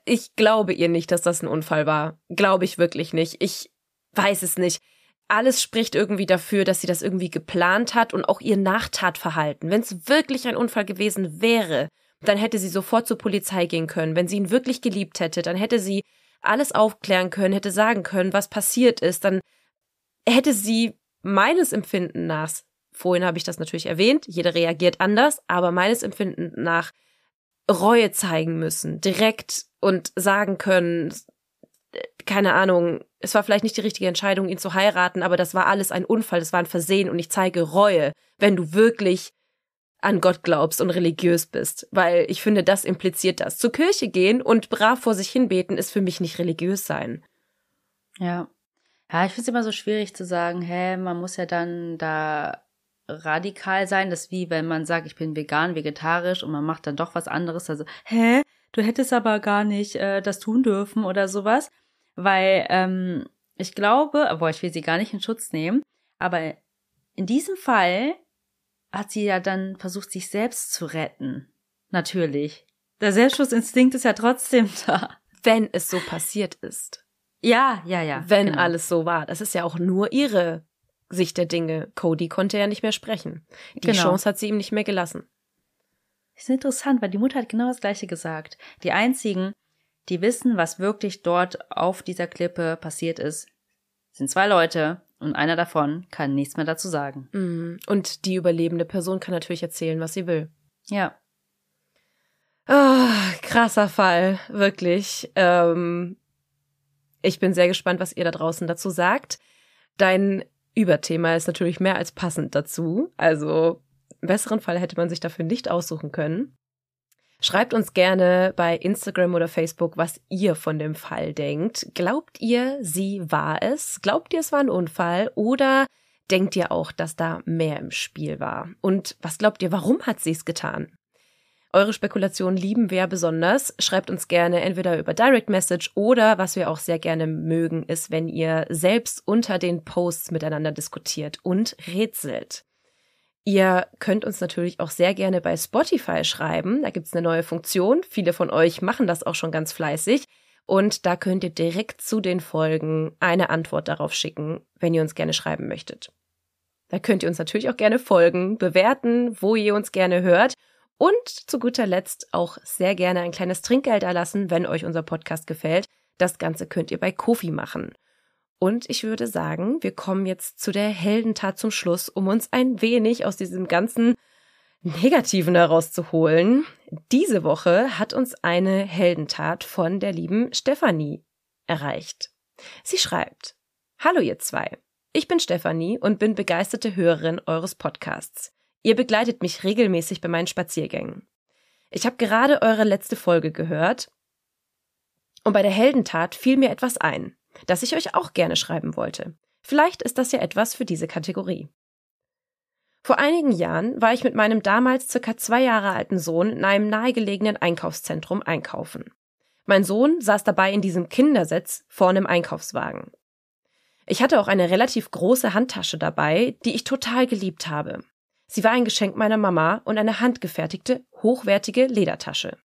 ich glaube ihr nicht, dass das ein Unfall war. Glaube ich wirklich nicht. Ich weiß es nicht. Alles spricht irgendwie dafür, dass sie das irgendwie geplant hat und auch ihr Nachtatverhalten. Wenn es wirklich ein Unfall gewesen wäre, dann hätte sie sofort zur Polizei gehen können. Wenn sie ihn wirklich geliebt hätte, dann hätte sie alles aufklären können, hätte sagen können, was passiert ist, dann hätte sie meines Empfinden nach, vorhin habe ich das natürlich erwähnt, jeder reagiert anders, aber meines Empfinden nach Reue zeigen müssen, direkt und sagen können, keine Ahnung, es war vielleicht nicht die richtige Entscheidung, ihn zu heiraten, aber das war alles ein Unfall, das war ein Versehen und ich zeige Reue, wenn du wirklich an Gott glaubst und religiös bist, weil ich finde, das impliziert das. Zur Kirche gehen und brav vor sich hinbeten ist für mich nicht religiös sein. Ja. Ja, ich finde es immer so schwierig zu sagen, hä, man muss ja dann da radikal sein. Das ist wie, wenn man sagt, ich bin vegan, vegetarisch und man macht dann doch was anderes. Also, hä, du hättest aber gar nicht äh, das tun dürfen oder sowas. Weil ähm, ich glaube, obwohl ich will sie gar nicht in Schutz nehmen, aber in diesem Fall hat sie ja dann versucht, sich selbst zu retten. Natürlich. Der Selbstschutzinstinkt ist ja trotzdem da. Wenn es so passiert ist. Ja, ja, ja. Wenn genau. alles so war. Das ist ja auch nur ihre Sicht der Dinge. Cody konnte ja nicht mehr sprechen. Die genau. Chance hat sie ihm nicht mehr gelassen. Das ist interessant, weil die Mutter hat genau das Gleiche gesagt. Die einzigen, die wissen, was wirklich dort auf dieser Klippe passiert ist, sind zwei Leute und einer davon kann nichts mehr dazu sagen. Mhm. Und die überlebende Person kann natürlich erzählen, was sie will. Ja. Oh, krasser Fall, wirklich. Ähm, ich bin sehr gespannt, was ihr da draußen dazu sagt. Dein Überthema ist natürlich mehr als passend dazu. Also, im besseren Fall hätte man sich dafür nicht aussuchen können. Schreibt uns gerne bei Instagram oder Facebook, was ihr von dem Fall denkt. Glaubt ihr, sie war es? Glaubt ihr, es war ein Unfall? Oder denkt ihr auch, dass da mehr im Spiel war? Und was glaubt ihr, warum hat sie es getan? Eure Spekulationen lieben wir besonders. Schreibt uns gerne entweder über Direct Message oder was wir auch sehr gerne mögen, ist, wenn ihr selbst unter den Posts miteinander diskutiert und rätselt. Ihr könnt uns natürlich auch sehr gerne bei Spotify schreiben. Da gibt's eine neue Funktion. Viele von euch machen das auch schon ganz fleißig. Und da könnt ihr direkt zu den Folgen eine Antwort darauf schicken, wenn ihr uns gerne schreiben möchtet. Da könnt ihr uns natürlich auch gerne folgen, bewerten, wo ihr uns gerne hört und zu guter Letzt auch sehr gerne ein kleines Trinkgeld erlassen, wenn euch unser Podcast gefällt. Das Ganze könnt ihr bei Kofi machen. Und ich würde sagen, wir kommen jetzt zu der Heldentat zum Schluss, um uns ein wenig aus diesem ganzen Negativen herauszuholen. Diese Woche hat uns eine Heldentat von der lieben Stefanie erreicht. Sie schreibt, Hallo ihr zwei. Ich bin Stefanie und bin begeisterte Hörerin eures Podcasts. Ihr begleitet mich regelmäßig bei meinen Spaziergängen. Ich habe gerade eure letzte Folge gehört und bei der Heldentat fiel mir etwas ein das ich euch auch gerne schreiben wollte. Vielleicht ist das ja etwas für diese Kategorie. Vor einigen Jahren war ich mit meinem damals circa zwei Jahre alten Sohn in einem nahegelegenen Einkaufszentrum einkaufen. Mein Sohn saß dabei in diesem Kindersitz vorne im Einkaufswagen. Ich hatte auch eine relativ große Handtasche dabei, die ich total geliebt habe. Sie war ein Geschenk meiner Mama und eine handgefertigte, hochwertige Ledertasche.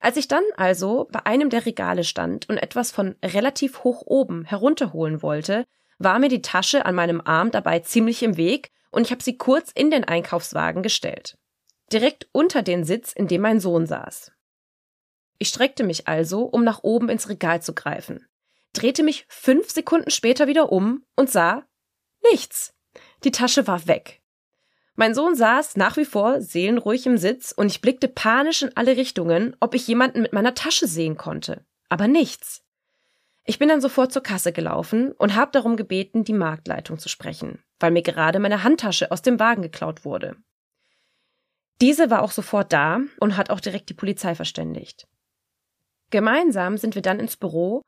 Als ich dann also bei einem der Regale stand und etwas von relativ hoch oben herunterholen wollte, war mir die Tasche an meinem Arm dabei ziemlich im Weg und ich habe sie kurz in den Einkaufswagen gestellt. Direkt unter den Sitz, in dem mein Sohn saß. Ich streckte mich also, um nach oben ins Regal zu greifen, drehte mich fünf Sekunden später wieder um und sah nichts. Die Tasche war weg. Mein Sohn saß nach wie vor seelenruhig im Sitz und ich blickte panisch in alle Richtungen, ob ich jemanden mit meiner Tasche sehen konnte. Aber nichts. Ich bin dann sofort zur Kasse gelaufen und habe darum gebeten, die Marktleitung zu sprechen, weil mir gerade meine Handtasche aus dem Wagen geklaut wurde. Diese war auch sofort da und hat auch direkt die Polizei verständigt. Gemeinsam sind wir dann ins Büro,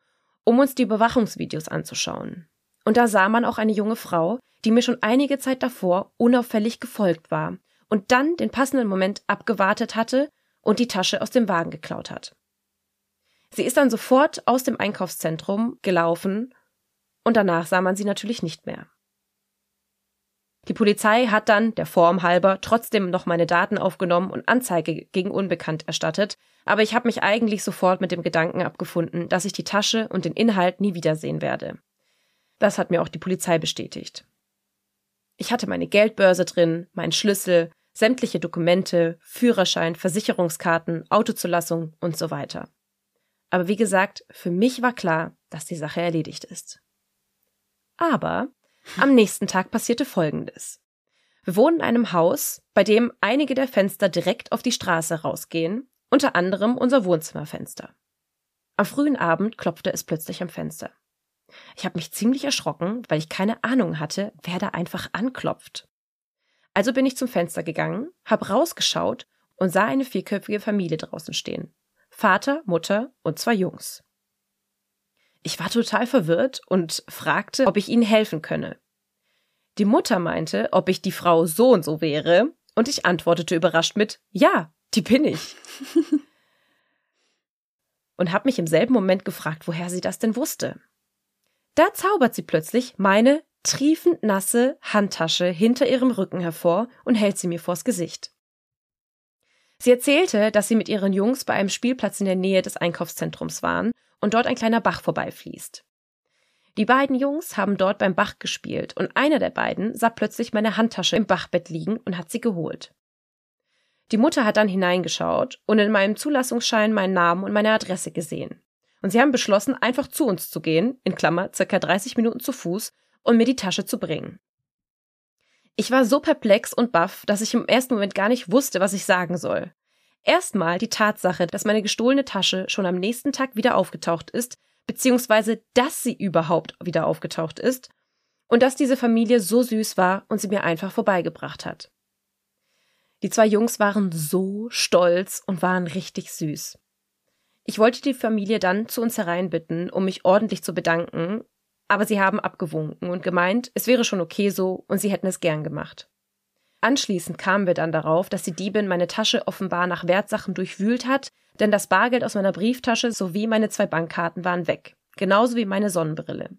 um uns die Überwachungsvideos anzuschauen. Und da sah man auch eine junge Frau, die mir schon einige Zeit davor unauffällig gefolgt war und dann den passenden Moment abgewartet hatte und die Tasche aus dem Wagen geklaut hat. Sie ist dann sofort aus dem Einkaufszentrum gelaufen und danach sah man sie natürlich nicht mehr. Die Polizei hat dann, der Form halber, trotzdem noch meine Daten aufgenommen und Anzeige gegen Unbekannt erstattet, aber ich habe mich eigentlich sofort mit dem Gedanken abgefunden, dass ich die Tasche und den Inhalt nie wiedersehen werde. Das hat mir auch die Polizei bestätigt. Ich hatte meine Geldbörse drin, meinen Schlüssel, sämtliche Dokumente, Führerschein, Versicherungskarten, Autozulassung und so weiter. Aber wie gesagt, für mich war klar, dass die Sache erledigt ist. Aber am nächsten Tag passierte Folgendes. Wir wohnen in einem Haus, bei dem einige der Fenster direkt auf die Straße rausgehen, unter anderem unser Wohnzimmerfenster. Am frühen Abend klopfte es plötzlich am Fenster. Ich habe mich ziemlich erschrocken, weil ich keine Ahnung hatte, wer da einfach anklopft. Also bin ich zum Fenster gegangen, habe rausgeschaut und sah eine vierköpfige Familie draußen stehen. Vater, Mutter und zwei Jungs. Ich war total verwirrt und fragte, ob ich ihnen helfen könne. Die Mutter meinte, ob ich die Frau so und so wäre, und ich antwortete überrascht mit Ja, die bin ich. und habe mich im selben Moment gefragt, woher sie das denn wusste. Da zaubert sie plötzlich meine triefend nasse Handtasche hinter ihrem Rücken hervor und hält sie mir vors Gesicht. Sie erzählte, dass sie mit ihren Jungs bei einem Spielplatz in der Nähe des Einkaufszentrums waren und dort ein kleiner Bach vorbeifließt. Die beiden Jungs haben dort beim Bach gespielt und einer der beiden sah plötzlich meine Handtasche im Bachbett liegen und hat sie geholt. Die Mutter hat dann hineingeschaut und in meinem Zulassungsschein meinen Namen und meine Adresse gesehen. Und sie haben beschlossen, einfach zu uns zu gehen, in Klammer, circa 30 Minuten zu Fuß, und mir die Tasche zu bringen. Ich war so perplex und baff, dass ich im ersten Moment gar nicht wusste, was ich sagen soll. Erstmal die Tatsache, dass meine gestohlene Tasche schon am nächsten Tag wieder aufgetaucht ist, beziehungsweise dass sie überhaupt wieder aufgetaucht ist und dass diese Familie so süß war und sie mir einfach vorbeigebracht hat. Die zwei Jungs waren so stolz und waren richtig süß. Ich wollte die Familie dann zu uns hereinbitten, um mich ordentlich zu bedanken, aber sie haben abgewunken und gemeint, es wäre schon okay so und sie hätten es gern gemacht. Anschließend kamen wir dann darauf, dass die Diebin meine Tasche offenbar nach Wertsachen durchwühlt hat, denn das Bargeld aus meiner Brieftasche sowie meine zwei Bankkarten waren weg, genauso wie meine Sonnenbrille.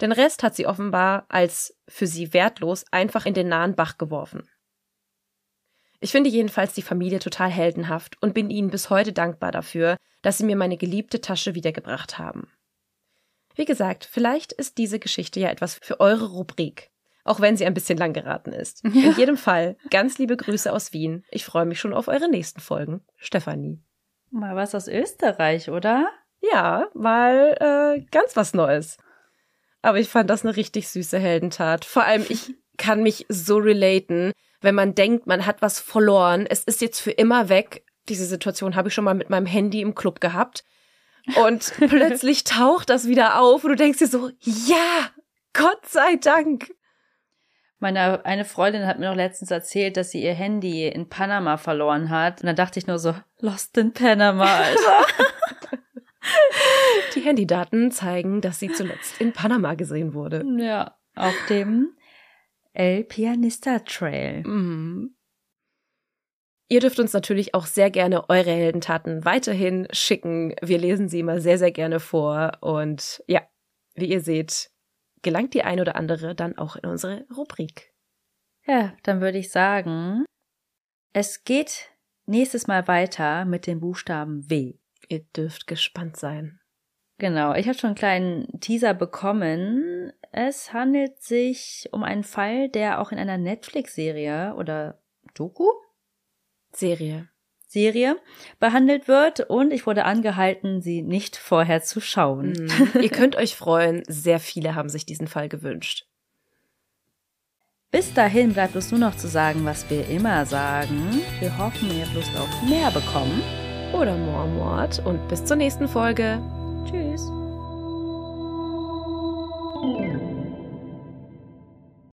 Den Rest hat sie offenbar als für sie wertlos einfach in den nahen Bach geworfen. Ich finde jedenfalls die Familie total heldenhaft und bin ihnen bis heute dankbar dafür, dass sie mir meine geliebte Tasche wiedergebracht haben. Wie gesagt, vielleicht ist diese Geschichte ja etwas für eure Rubrik auch wenn sie ein bisschen lang geraten ist. Ja. In jedem Fall, ganz liebe Grüße aus Wien. Ich freue mich schon auf eure nächsten Folgen. Stefanie. Mal was aus Österreich, oder? Ja, mal äh, ganz was Neues. Aber ich fand das eine richtig süße Heldentat. Vor allem, ich kann mich so relaten, wenn man denkt, man hat was verloren, es ist jetzt für immer weg. Diese Situation habe ich schon mal mit meinem Handy im Club gehabt. Und plötzlich taucht das wieder auf und du denkst dir so, ja, Gott sei Dank. Meine eine Freundin hat mir noch letztens erzählt, dass sie ihr Handy in Panama verloren hat. Und dann dachte ich nur so, Lost in Panama, Alter. Die Handydaten zeigen, dass sie zuletzt in Panama gesehen wurde. Ja, auf dem El Pianista Trail. Mhm. Ihr dürft uns natürlich auch sehr gerne eure Heldentaten weiterhin schicken. Wir lesen sie immer sehr, sehr gerne vor. Und ja, wie ihr seht, gelangt die ein oder andere dann auch in unsere Rubrik. Ja, dann würde ich sagen, es geht nächstes Mal weiter mit dem Buchstaben W. Ihr dürft gespannt sein. Genau, ich habe schon einen kleinen Teaser bekommen. Es handelt sich um einen Fall, der auch in einer Netflix-Serie oder Doku? Serie Serie behandelt wird und ich wurde angehalten, sie nicht vorher zu schauen. Mhm. Ihr könnt euch freuen, sehr viele haben sich diesen Fall gewünscht. Bis dahin bleibt uns nur noch zu sagen, was wir immer sagen. Wir hoffen, ihr habt Lust auf mehr bekommen. Oder Mormort und bis zur nächsten Folge. you.